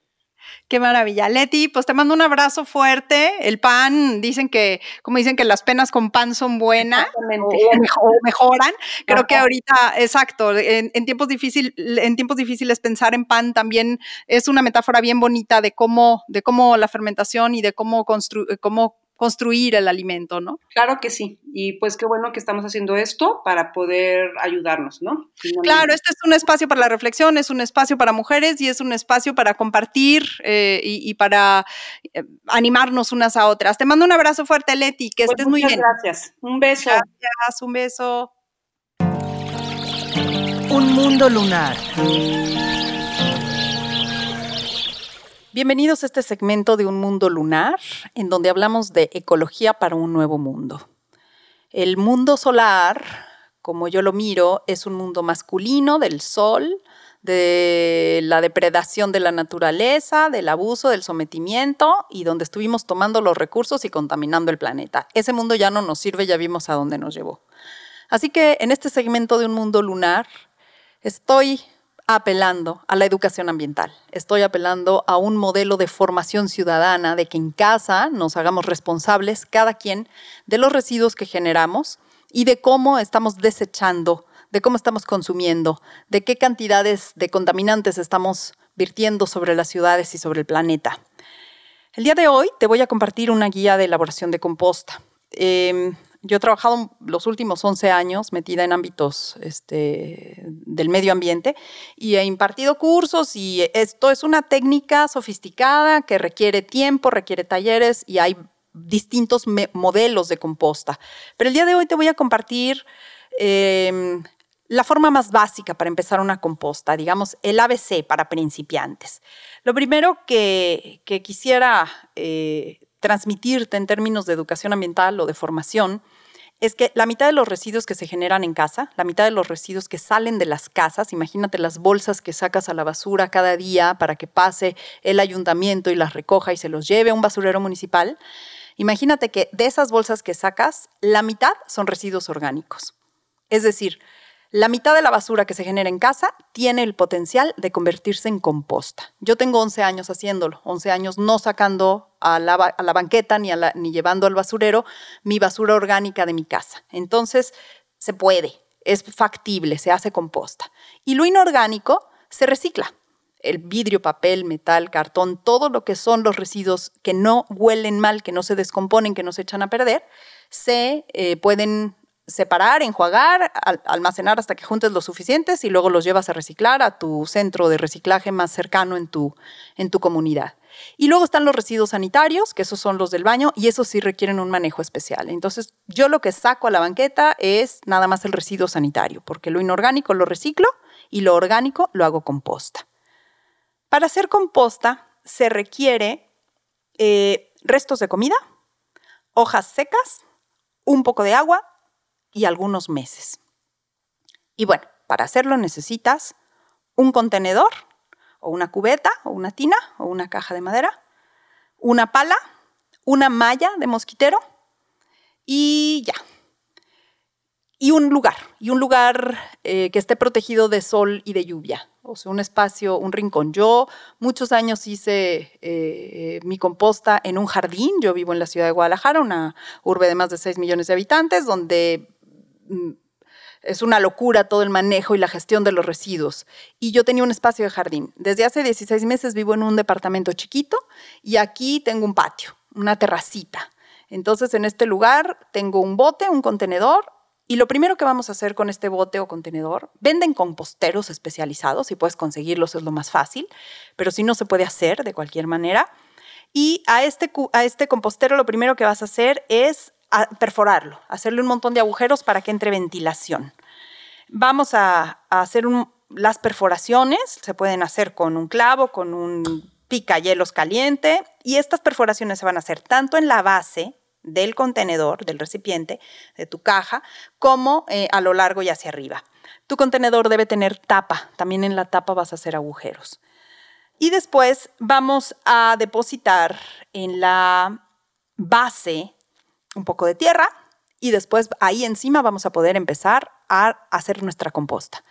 Qué maravilla. Leti, pues te mando un abrazo fuerte. El pan, dicen que, como dicen que las penas con pan son buenas o, mejoran. Creo que ahorita, exacto, en, tiempos difícil, en tiempos difíciles pensar en pan también es una metáfora bien bonita de cómo, de cómo la fermentación y de cómo, construir cómo construir el alimento, ¿no? Claro que sí. Y pues qué bueno que estamos haciendo esto para poder ayudarnos, ¿no? Claro, este es un espacio para la reflexión, es un espacio para mujeres y es un espacio para compartir eh, y, para eh, animarnos unas a otras. Te mando un abrazo fuerte, Leti, que pues estés muy bien. Gracias. Un beso. Gracias, un beso. Un mundo lunar. Bienvenidos a este segmento de Un Mundo Lunar, en donde hablamos de ecología para un nuevo mundo. El mundo solar, como yo lo miro, es un mundo masculino del sol, de la depredación de la naturaleza, del abuso, del sometimiento y donde estuvimos tomando los recursos y contaminando el planeta. Ese mundo ya no nos sirve, ya vimos a dónde nos llevó. Así que en este segmento de Un Mundo Lunar estoy apelando a la educación ambiental. Estoy apelando a un modelo de formación ciudadana, de que en casa nos hagamos responsables cada quien de los residuos que generamos y de cómo estamos desechando, de cómo estamos consumiendo, de qué cantidades de contaminantes estamos virtiendo sobre las ciudades y sobre el planeta. El día de hoy te voy a compartir una guía de elaboración de composta. Em, yo he trabajado los últimos 11 años metida en ámbitos este, del medio ambiente y he impartido cursos y esto es una técnica sofisticada que requiere tiempo, requiere talleres y hay distintos modelos de composta. Pero el día de hoy te voy a compartir em, la forma más básica para empezar una composta, digamos el ABC para principiantes. Lo primero que, quisiera eh, transmitirte en términos de educación ambiental o de formación es que la mitad de los residuos que se generan en casa, la mitad de los residuos que salen de las casas, imagínate las bolsas que sacas a la basura cada día para que pase el ayuntamiento y las recoja y se los lleve a un basurero municipal, imagínate que de esas bolsas que sacas, la mitad son residuos orgánicos. Es decir, la mitad de la basura que se genera en casa tiene el potencial de convertirse en composta. Yo tengo 11 años haciéndolo, 11 años no sacando a la, banqueta ni llevando al basurero mi basura orgánica de mi casa. Entonces, se puede, es factible, se hace composta. Y lo inorgánico se recicla. El vidrio, papel, metal, cartón, todo lo que son los residuos que no huelen mal, que no se descomponen, que no se echan a perder, se eh, pueden separar, enjuagar, almacenar hasta que juntes lo suficientes y luego los llevas a reciclar a tu centro de reciclaje más cercano en tu, en tu comunidad. Y luego están los residuos sanitarios, que esos son los del baño, y esos sí requieren un manejo especial. Entonces, yo lo que saco a la banqueta es nada más el residuo sanitario, porque lo inorgánico lo reciclo y lo orgánico lo hago composta. Para hacer composta se requiere eh, restos de comida, hojas secas, un poco de agua y algunos meses. Y bueno, para hacerlo necesitas un contenedor o una cubeta o una tina o una caja de madera, una pala, una malla de mosquitero y ya. Y un lugar, y un lugar eh, que esté protegido de sol y de lluvia, o sea, un espacio, un rincón. Yo muchos años hice eh, mi composta en un jardín, yo vivo en la ciudad de Guadalajara, una urbe de más de 6 millones de habitantes, donde es una locura todo el manejo y la gestión de los residuos. Y yo tenía un espacio de jardín. Desde hace 16 meses vivo en un departamento chiquito y aquí tengo un patio, una terracita. Entonces en este lugar tengo un bote, un contenedor y lo primero que vamos a hacer con este bote o contenedor, venden composteros especializados, si puedes conseguirlos es lo más fácil, pero si no se puede hacer de cualquier manera. Y a este, a este compostero lo primero que vas a hacer es perforarlo, hacerle un montón de agujeros para que entre ventilación. Vamos a, hacer las perforaciones, se pueden hacer con un clavo, con un picahielos caliente, y estas perforaciones se van a hacer tanto en la base del contenedor, del recipiente, de tu caja, como eh, a lo largo y hacia arriba. Tu contenedor debe tener tapa, también en la tapa vas a hacer agujeros. Y después vamos a depositar en la base un poco de tierra y después ahí encima vamos a poder empezar a hacer nuestra composta.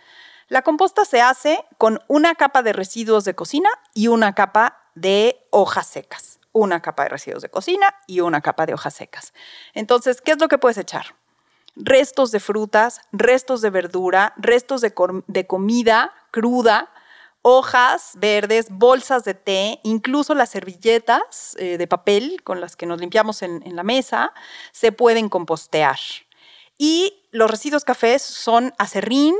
La composta se hace con una capa de residuos de cocina y una capa de hojas secas. Una capa de residuos de cocina y una capa de hojas secas. Entonces, ¿qué es lo que puedes echar? Restos de frutas, restos de verdura, restos de, de comida cruda, hojas verdes, bolsas de té, incluso las servilletas eh, de papel con las que nos limpiamos en, la mesa, se pueden compostear. Y los residuos cafés son acerrín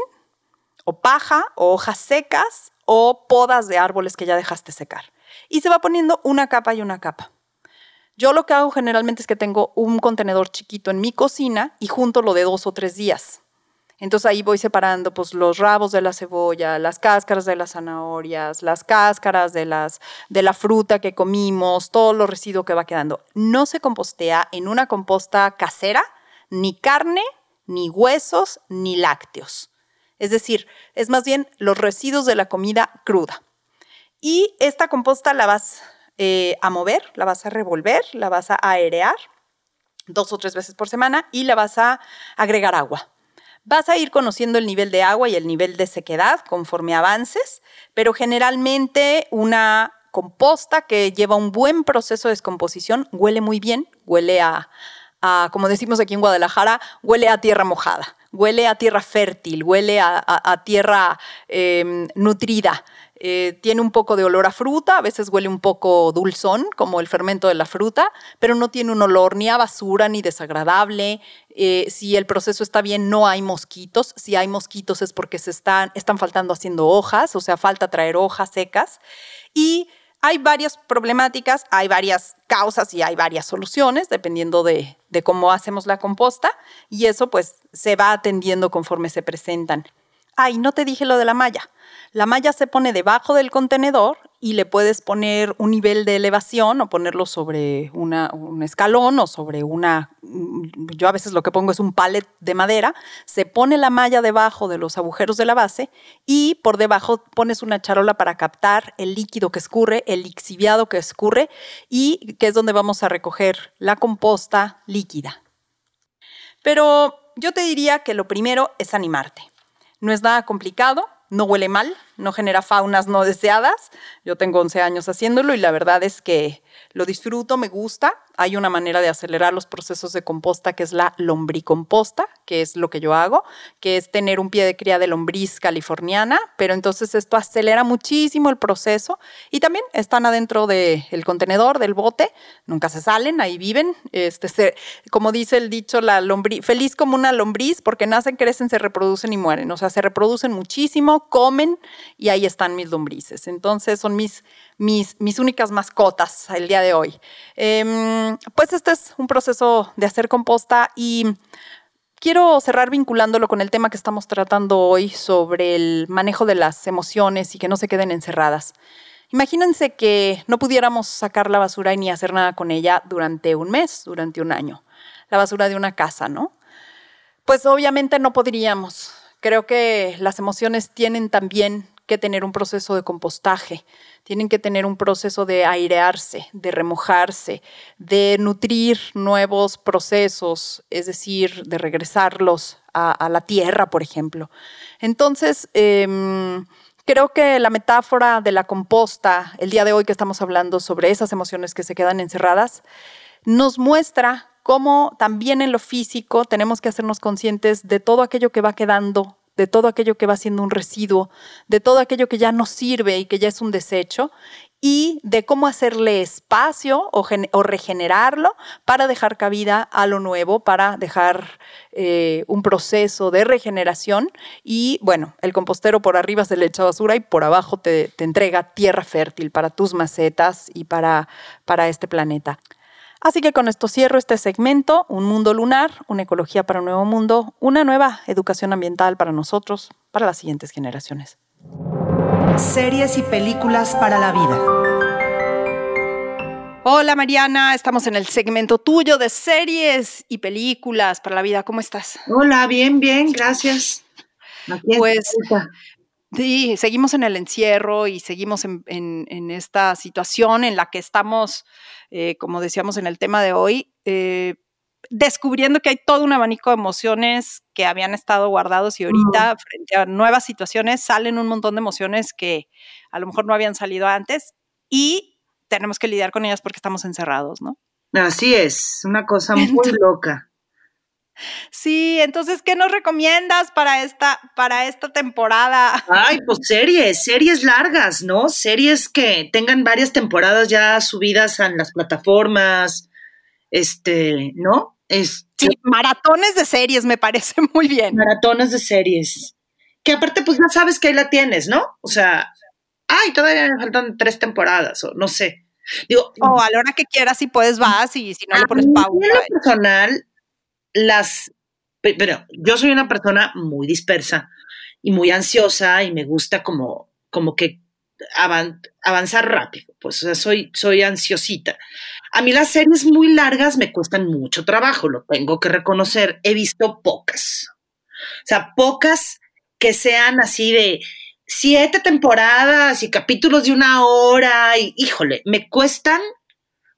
o paja o hojas secas o podas de árboles que ya dejaste secar. Y se va poniendo una capa y una capa. Yo lo que hago generalmente es que tengo un contenedor chiquito en mi cocina y junto lo de dos o tres días. Entonces ahí voy separando pues, los rabos de la cebolla, las cáscaras de las zanahorias, las cáscaras de, las, de la fruta que comimos, todo lo residuo que va quedando. No se compostea en una composta casera ni carne, ni huesos, ni lácteos. Es decir, es más bien los residuos de la comida cruda. Y esta composta la vas eh, a mover, la vas a revolver, la vas a aerear dos o tres veces por semana y la vas a agregar agua. Vas a ir conociendo el nivel de agua y el nivel de sequedad conforme avances, pero generalmente una composta que lleva un buen proceso de descomposición huele muy bien, huele a, como decimos aquí en Guadalajara, huele a tierra mojada, huele a tierra fértil, huele a, tierra em, nutrida. Eh, tiene un poco de olor a fruta, a veces huele un poco dulzón, como el fermento de la fruta, pero no tiene un olor ni a basura ni desagradable. Eh, si el proceso está bien, no hay mosquitos. Si hay mosquitos es porque se están, faltando haciendo hojas, o sea, falta traer hojas secas. Y hay varias problemáticas, hay varias causas y hay varias soluciones, dependiendo de, de cómo hacemos la composta, y eso pues se va atendiendo conforme se presentan. Ay, no te dije lo de la malla. La malla se pone debajo del contenedor y le puedes poner un nivel de elevación o ponerlo sobre una, un escalón o sobre una, yo a veces lo que pongo es un palet de madera, se pone la malla debajo de los agujeros de la base y por debajo pones una charola para captar el líquido que escurre, el lixiviado que escurre y que es donde vamos a recoger la composta líquida. Pero yo te diría que lo primero es animarte. No es nada complicado, no huele mal, no genera faunas no deseadas. Yo tengo 11 años haciéndolo y la verdad es que lo disfruto, me gusta. Hay una manera de acelerar los procesos de composta que es la lombricomposta, que es lo que yo hago, que es tener un pie de cría de lombriz californiana, pero entonces esto acelera muchísimo el proceso y también están adentro del contenedor, del bote, nunca se salen, ahí viven. Este, como dice el dicho, la lombriz, feliz como una lombriz, porque nacen, crecen, se reproducen y mueren. O sea, se reproducen muchísimo, comen y ahí están mis lombrices. Entonces son mis, mis, mis únicas mascotas el día de hoy. Em, pues este es un proceso de hacer composta y quiero cerrar vinculándolo con el tema que estamos tratando hoy sobre el manejo de las emociones y que no se queden encerradas. Imagínense que no pudiéramos sacar la basura y ni hacer nada con ella durante un mes, durante un año. La basura de una casa, ¿no? Pues obviamente no podríamos. Creo que las emociones tienen también que tener un proceso de compostaje, tienen que tener un proceso de airearse, de remojarse, de nutrir nuevos procesos, es decir, de regresarlos a, la tierra, por ejemplo. Entonces, em, creo que la metáfora de la composta, el día de hoy que estamos hablando sobre esas emociones que se quedan encerradas, nos muestra cómo también en lo físico tenemos que hacernos conscientes de todo aquello que va quedando de todo aquello que va siendo un residuo, de todo aquello que ya no sirve y que ya es un desecho, y de cómo hacerle espacio o, regenerarlo para dejar cabida a lo nuevo, para dejar eh, un proceso de regeneración. Y bueno, el compostero por arriba se le echa basura y por abajo te, entrega tierra fértil para tus macetas y para, para este planeta. Así que con esto cierro este segmento, Un mundo lunar, una ecología para un nuevo mundo, una nueva educación ambiental para nosotros, para las siguientes generaciones. Series y películas para la vida. Hola Mariana, estamos en el segmento tuyo de series y películas para la vida. ¿Cómo estás? Hola, bien, bien, gracias. pues sí, seguimos en el encierro y seguimos en esta situación en la que estamos eh, como decíamos en el tema de hoy, eh, descubriendo que hay todo un abanico de emociones que habían estado guardados y ahorita frente a nuevas situaciones salen un montón de emociones que a lo mejor no habían salido antes y tenemos que lidiar con ellas porque estamos encerrados, ¿no? Así es, una cosa muy loca. Sí, entonces, ¿qué nos recomiendas para esta, para esta temporada? Ay, pues series, series largas, ¿no? Series que tengan varias temporadas ya subidas en las plataformas, este, ¿no? sí, maratones de series, me parece muy bien. Maratones de series. Que aparte, pues ya sabes que ahí la tienes, ¿no? O sea, ay, todavía me faltan tres temporadas, o no sé. Digo, o a la hora que quieras, si puedes, vas y si no le pones pausa. En lo personal, las, pero yo soy una persona muy dispersa y muy ansiosa y me gusta como, como que avanzar rápido, pues o sea, soy, soy ansiosita. A mí las series muy largas me cuestan mucho trabajo, lo tengo que reconocer. He visto pocas. O sea, pocas que sean así de siete temporadas y capítulos de una hora y híjole, me cuestan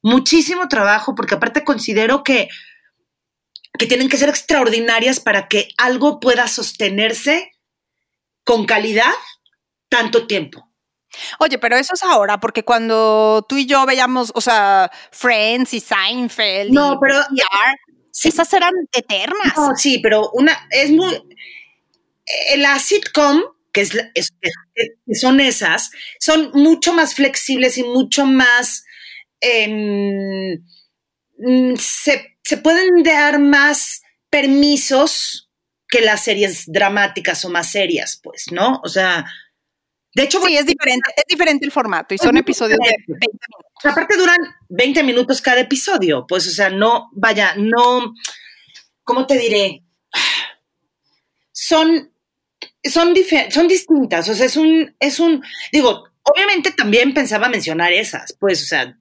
muchísimo trabajo porque aparte considero que que tienen que ser extraordinarias para que algo pueda sostenerse con calidad tanto tiempo. Oye, pero eso es ahora, porque cuando tú y yo veíamos, o sea, Friends y Seinfeld no, pero, esas eran eternas. No, sí, pero una es muy eh, la sitcom que es, son esas son mucho más flexibles y mucho más em, mm, se se pueden dar más permisos que las series dramáticas o más serias, pues, ¿no? O sea, de hecho... Sí, es diferente, es diferente el formato y son episodios de 20 minutos. Aparte duran 20 minutos cada episodio, pues, o sea, no, vaya, no, ¿cómo te diré? Son, son, son distintas, o sea, es un, es un, digo, obviamente también pensaba mencionar esas, pues, o sea,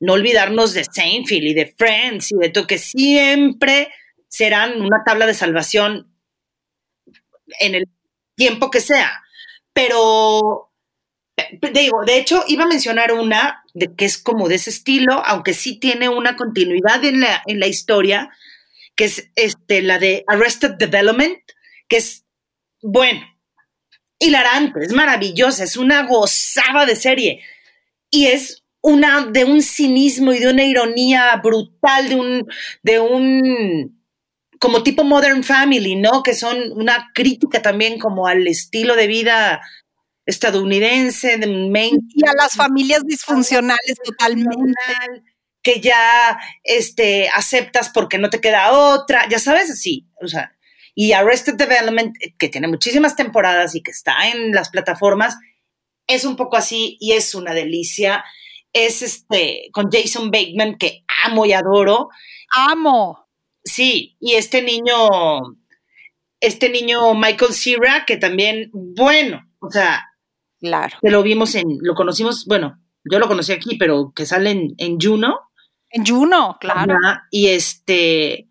no olvidarnos de Seinfeld y de Friends y de todo, que siempre serán una tabla de salvación en el tiempo que sea. Pero, eh, digo, de hecho, iba a mencionar una de que es como de ese estilo, aunque sí tiene una continuidad en la, en la historia, que es este, la de Arrested Development, que es, bueno, hilarante, es maravillosa, es una gozada de serie. Y es una de un cinismo y de una ironía brutal, de un, de un como tipo Modern Family, ¿no? Que son una crítica también como al estilo de vida estadounidense, de Y a las familias disfuncionales totalmente. que ya este, aceptas porque no te queda otra, ya sabes, así, o sea, y Arrested Development, que tiene muchísimas temporadas y que está en las plataformas, es un poco así y es una delicia. Es este con Jason Bateman que amo y adoro. Amo. Sí, y este niño, este niño Michael Cera, que también, bueno, o sea, claro. que lo vimos en, lo conocimos, bueno, yo lo conocí aquí, pero que sale en, en Juno. En Juno, claro. Y este,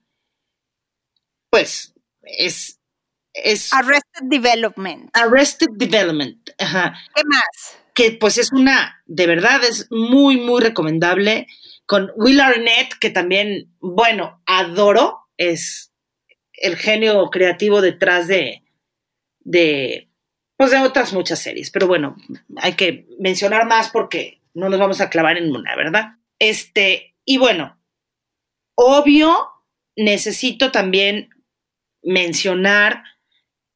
pues, es, es Arrested Development. Arrested Development. Ajá. ¿Qué más? Que pues es una, de verdad, es muy, muy recomendable. Con Will Arnett, que también, bueno, adoro, es el genio creativo detrás de, de, pues de otras muchas series. Pero bueno, hay que mencionar más porque no nos vamos a clavar en una, ¿verdad? Este, y bueno, obvio, necesito también mencionar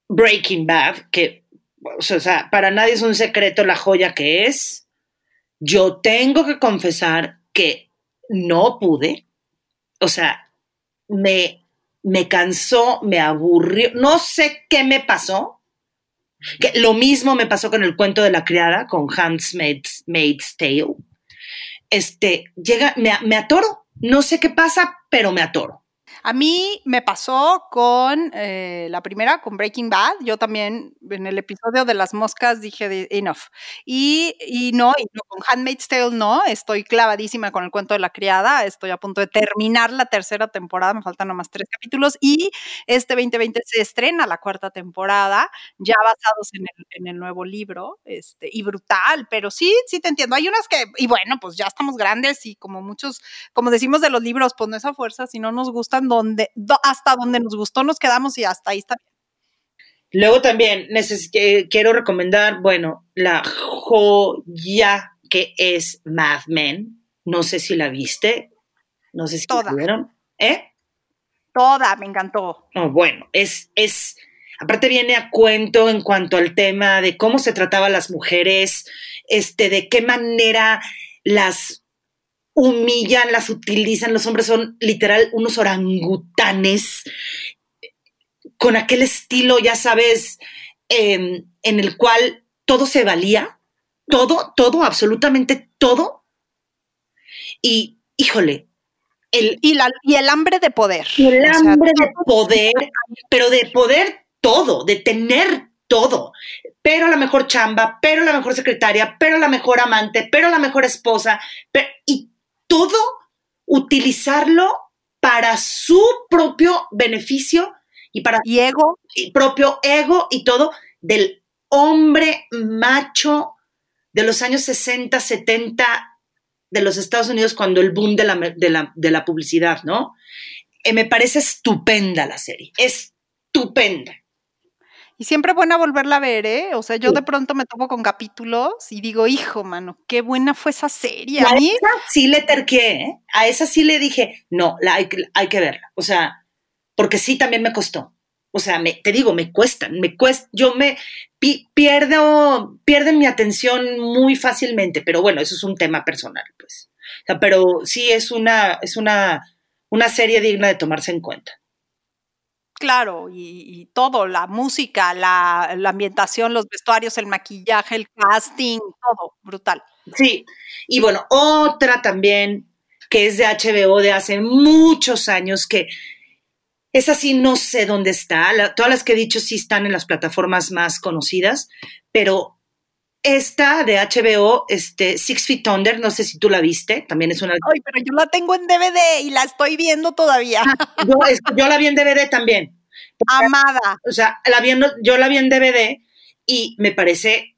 Breaking Bad, que, o sea, para nadie es un secreto la joya que es. Yo tengo que confesar que no pude, o sea, me, me cansó, me aburrió, no sé qué me pasó. Que lo mismo me pasó con el cuento de la criada, con Hans Maid's, Tale. Este, llega, me, me atoro, no sé qué pasa, pero me atoro. A mí me pasó con eh, la primera, con Breaking Bad. Yo también en el episodio de las moscas dije enough. Y, y, no, y no, con Handmaid's Tale no. Estoy clavadísima con el cuento de la criada. Estoy a punto de terminar la tercera temporada. Me faltan nomás tres capítulos. Y este 2020 se estrena la cuarta temporada, ya basados en el, en el nuevo libro. Este, y brutal, pero sí, sí te entiendo. Hay unas que, y bueno, pues ya estamos grandes y como muchos, como decimos de los libros, pues no esa fuerza, si no nos gustan donde, hasta donde nos gustó nos quedamos y hasta ahí está bien. Luego también eh, quiero recomendar, bueno, la joya que es Mad Men. No sé si la viste. No sé si Toda. la vieron. ¿Eh? Toda, me encantó. Oh, bueno, es, es, aparte viene a cuento en cuanto al tema de cómo se trataba a las mujeres, este, de qué manera las humillan, las utilizan, los hombres son literal unos orangutanes con aquel estilo, ya sabes, eh, en el cual todo se valía, todo, todo, absolutamente todo. Y, híjole, el, y, la, y el hambre de poder. El hambre sea, de poder, pero de poder todo, de tener todo, pero la mejor chamba, pero la mejor secretaria, pero la mejor amante, pero la mejor esposa, pero, y todo utilizarlo para su propio beneficio y para y ego y propio ego y todo del hombre macho de los años 60, 70 de los Estados Unidos cuando el boom de la, de la, de la publicidad, ¿no? Eh, me parece estupenda la serie, estupenda. Y siempre buena volverla a ver, ¿eh? O sea, yo sí. de pronto me topo con capítulos y digo, hijo, mano, qué buena fue esa serie. A, a mí esa sí le terqué, ¿eh? A esa sí le dije, no, la hay, hay que verla. O sea, porque sí también me costó. O sea, me, te digo, me cuesta, me cuesta, yo me pi, pierdo, pierden mi atención muy fácilmente, pero bueno, eso es un tema personal, pues. O sea, pero sí es una, es una, una serie digna de tomarse en cuenta. Claro, y, todo, la música, la, la, ambientación, los vestuarios, el maquillaje, el casting, todo, brutal. Sí, y bueno, otra también que es de HBO de hace muchos años, que esa sí no sé dónde está, todas las que he dicho sí están en las plataformas más conocidas, pero esta de HBO, este, Six Feet Under, no sé si tú la viste, también es una... Ay, pero yo la tengo en DVD y la estoy viendo todavía. Yo, es- yo la vi en DVD también. Amada. O sea, la vi en- yo la vi en DVD y me parece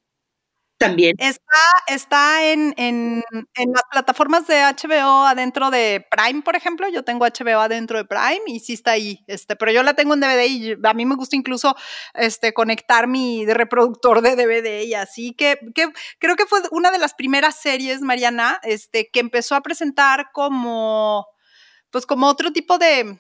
también Está, está en, en, en las plataformas de HBO adentro de Prime, por ejemplo. Yo tengo HBO adentro de Prime y sí está ahí. Este, pero yo la tengo en DVD y a mí me gusta incluso este, conectar mi reproductor de DVD y así. Que, que creo que fue una de las primeras series, Mariana, este, que empezó a presentar como, pues como otro tipo de,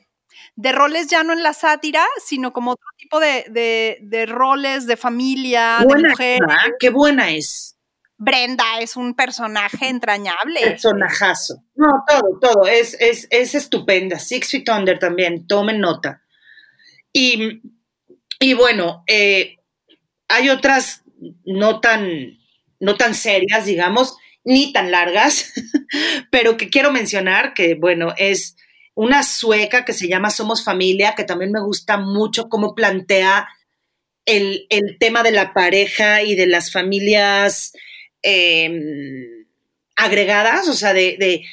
de roles ya no en la sátira, sino como otro tipo de, de, de roles de familia, de mujer. ¿verdad? Qué buena es. Brenda es un personaje entrañable. Personajazo. No, todo, todo. Es, es, es estupenda. Six Feet Under también. Tomen nota. Y, y bueno, eh, hay otras no tan, no tan serias, digamos, ni tan largas, pero que quiero mencionar que, bueno, es una sueca que se llama Somos Familia, que también me gusta mucho cómo plantea el, el tema de la pareja y de las familias eh, agregadas, o sea, de, de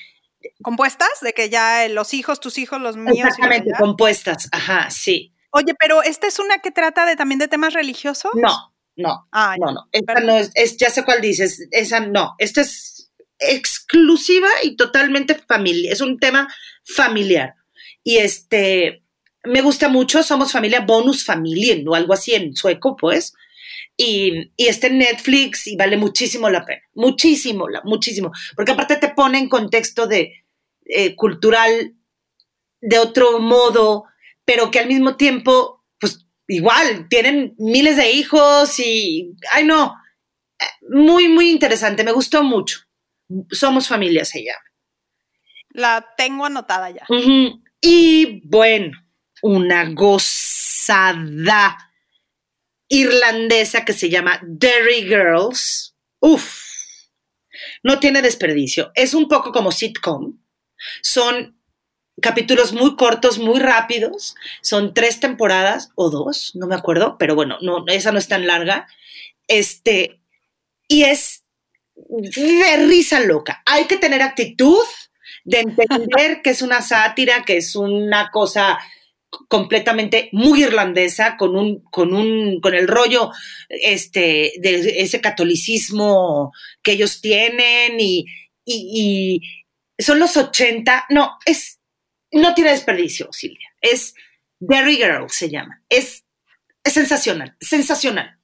¿Compuestas? De que ya eh, los hijos, tus hijos, los míos. exactamente compuestas, ajá, sí. Oye, pero ¿esta es una que trata de también de temas religiosos? No, no, Ah, no, no. Esta no es, es, ya sé cuál dices, esa no. Esta es exclusiva y totalmente familiar, es un tema familiar. Y este, me gusta mucho, somos familia bonus familien o algo así en sueco, pues. Y, y está en Netflix y vale muchísimo la pena, muchísimo, muchísimo, porque aparte te pone en contexto de eh, cultural de otro modo, pero que al mismo tiempo, pues igual, tienen miles de hijos y, ay no, eh, muy, muy interesante, me gustó mucho. Somos familia se llama. La tengo anotada ya. Y bueno, una gozada irlandesa que se llama Derry Girls. Uf, no tiene desperdicio. Es un poco como sitcom. Son capítulos muy cortos, muy rápidos. Son tres temporadas o dos, no me acuerdo, pero bueno, no, esa no es tan larga. Este, y es de risa loca. Hay que tener actitud de entender que es una sátira, que es una cosa completamente muy irlandesa, con un, con un, con el rollo este, de ese catolicismo que ellos tienen y, y, son los 80. No, es, no tiene desperdicio, Silvia. Es Derry Girl se llama. Es, es sensacional, sensacional.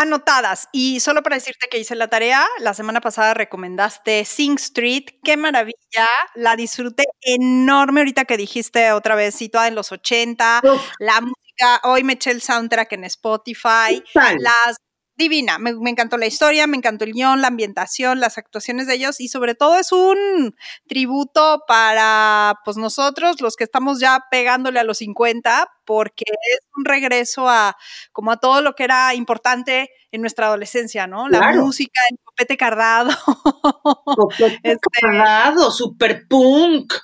Anotadas. Y solo para decirte que hice la tarea, la semana pasada recomendaste Sing Street. Qué maravilla. La disfruté enorme ahorita que dijiste otra vez, situada en los 80. Uf, La música, hoy me eché el soundtrack en Spotify. Las divina, me, me encantó la historia, me encantó el guion, la ambientación, las actuaciones de ellos y sobre todo es un tributo para pues nosotros, los que estamos ya pegándole a los 50, porque es un regreso a como a todo lo que era importante en nuestra adolescencia, ¿no? La Claro. música, el copete cardado, Copete Este- cardado, super punk.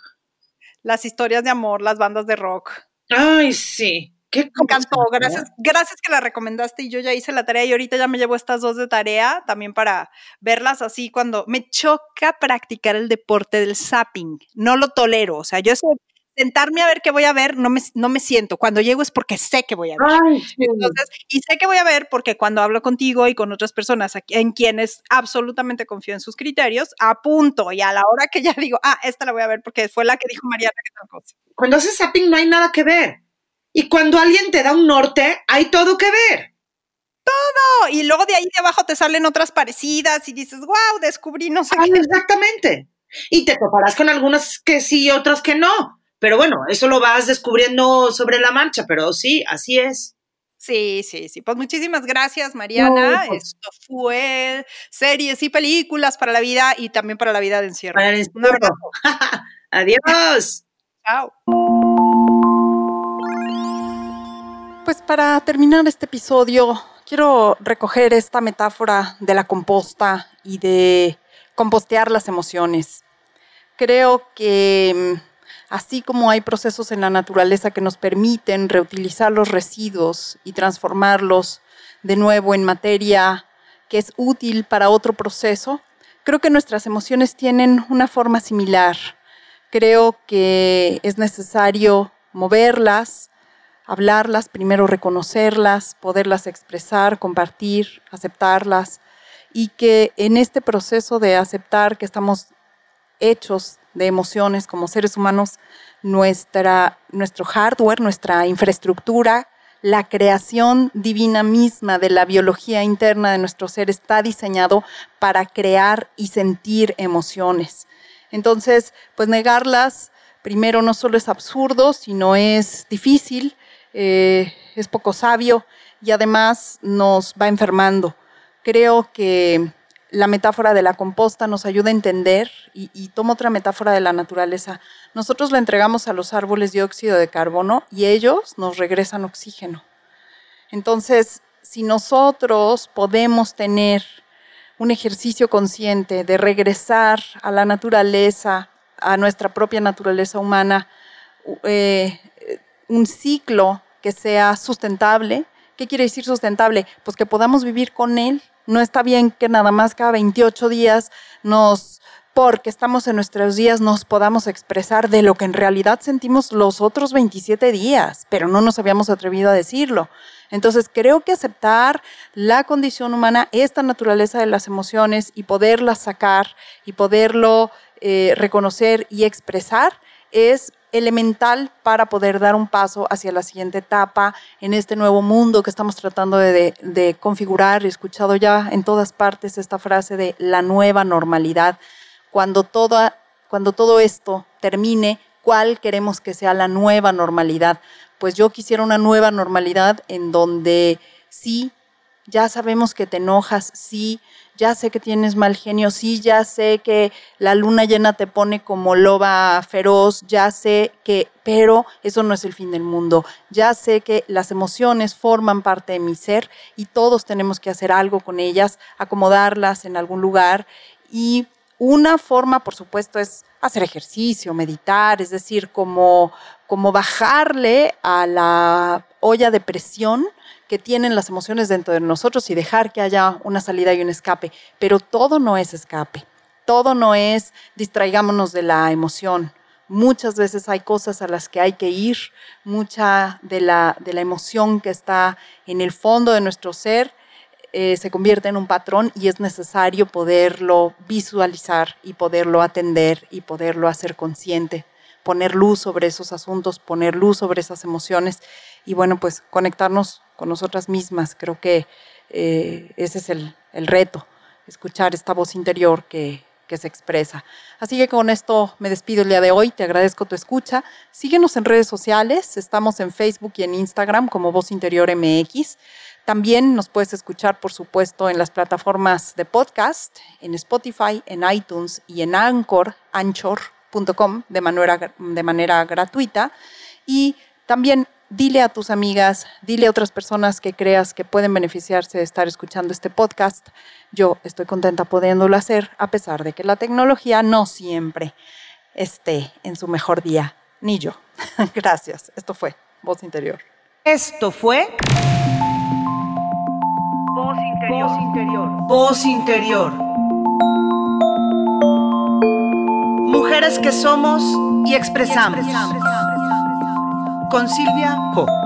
las historias de amor, las bandas de rock. Ay, sí. Qué Me encantó, gracias, gracias que la recomendaste y yo ya hice la tarea y ahorita ya me llevo estas dos de tarea también para verlas así cuando me choca practicar el deporte del zapping, no lo tolero, o sea, yo eso, sentarme a ver qué voy a ver, no me, no me siento, cuando llego es porque sé que voy a ver. Ay, sí. Entonces, y sé que voy a ver porque cuando hablo contigo y con otras personas en quienes absolutamente confío en sus criterios, apunto y a la hora que ya digo, ah, esta la voy a ver porque fue la que dijo Mariana que tal cosa. Cuando haces zapping no hay nada que ver. Y cuando alguien te da un norte, hay todo que ver. No, y luego de ahí de abajo te salen otras parecidas y dices, wow, descubrí no sé Ay, qué. exactamente. Y te toparás con algunas que sí y otras que no. Pero bueno, eso lo vas descubriendo sobre la marcha, pero sí, así es. Sí, sí, sí. Pues muchísimas gracias, Mariana. No, pues. Esto fue series y películas para la vida y también para la vida de encierro. Para el Un abrazo. Adiós. Chao. Pues para terminar este episodio, quiero recoger esta metáfora de la composta y de compostear las emociones. Creo que mm, así como hay procesos en la naturaleza que nos permiten reutilizar los residuos y transformarlos de nuevo en materia que es útil para otro proceso, creo que nuestras emociones tienen una forma similar. Creo que es necesario moverlas, hablarlas, primero reconocerlas, poderlas expresar, compartir, aceptarlas, y que en este proceso de aceptar que estamos hechos de emociones como seres humanos, nuestra, nuestro hardware, nuestra infraestructura, la creación divina misma de la biología interna de nuestro ser está diseñado para crear y sentir emociones. Entonces, pues negarlas, primero no solo es absurdo, sino es difícil, eh, es poco sabio y además nos va enfermando. Creo que la metáfora de la composta nos ayuda a entender, y, tomo otra metáfora de la naturaleza, nosotros le entregamos a los árboles dióxido de carbono y ellos nos regresan oxígeno. Entonces, si nosotros podemos tener un ejercicio consciente de regresar a la naturaleza, a nuestra propia naturaleza humana, eh, un ciclo que sea sustentable. ¿Qué quiere decir sustentable? Pues que podamos vivir con él no está bien que nada más cada 28 días nos, porque estamos en nuestros días, nos podamos expresar de lo que en realidad sentimos los otros 27 días, pero no nos habíamos atrevido a decirlo. Entonces creo que aceptar la condición humana, esta naturaleza de las emociones y poderlas sacar y poderlo eh, reconocer y expresar es elemental para poder dar un paso hacia la siguiente etapa en este nuevo mundo que estamos tratando de, configurar. He escuchado ya en todas partes esta frase de la nueva normalidad. Cuando, toda, cuando todo esto termine, ¿cuál queremos que sea la nueva normalidad? Pues yo quisiera una nueva normalidad en donde sí, ya sabemos que te enojas, sí, ya sé que tienes mal genio, sí, ya sé que la luna llena te pone como loba feroz, ya sé que, pero eso no es el fin del mundo, ya sé que las emociones forman parte de mi ser y todos tenemos que hacer algo con ellas, acomodarlas en algún lugar. Y una forma, por supuesto, es hacer ejercicio, meditar, es decir, como, como bajarle a la olla de presión que tienen las emociones dentro de nosotros y dejar que haya una salida y un escape. Pero todo no es escape, todo no es distraigámonos de la emoción. Muchas veces hay cosas a las que hay que ir, mucha de la, de la emoción que está en el fondo de nuestro ser eh, se convierte en un patrón y es necesario poderlo visualizar y poderlo atender y poderlo hacer consciente, poner luz sobre esos asuntos, poner luz sobre esas emociones y bueno, pues conectarnos con nosotras mismas. Creo que eh, ese es el, reto, escuchar esta voz interior que, que se expresa. Así que con esto me despido el día de hoy, te agradezco tu escucha. Síguenos en redes sociales, estamos en Facebook y en Instagram como Voz Interior MX. También nos puedes escuchar, por supuesto, en las plataformas de podcast, en Spotify, en iTunes y en Anchor, anchor.com de manera, de manera gratuita. Y también dile a tus amigas, dile a otras personas que creas que pueden beneficiarse de estar escuchando este podcast. Yo estoy contenta pudiéndolo hacer, a pesar de que la tecnología no siempre esté en su mejor día, ni yo. Gracias. Esto fue Voz Interior. Esto fue Voz Interior. Voz Interior. Voz Interior. Mujeres que somos y expresamos con Silvia Ho.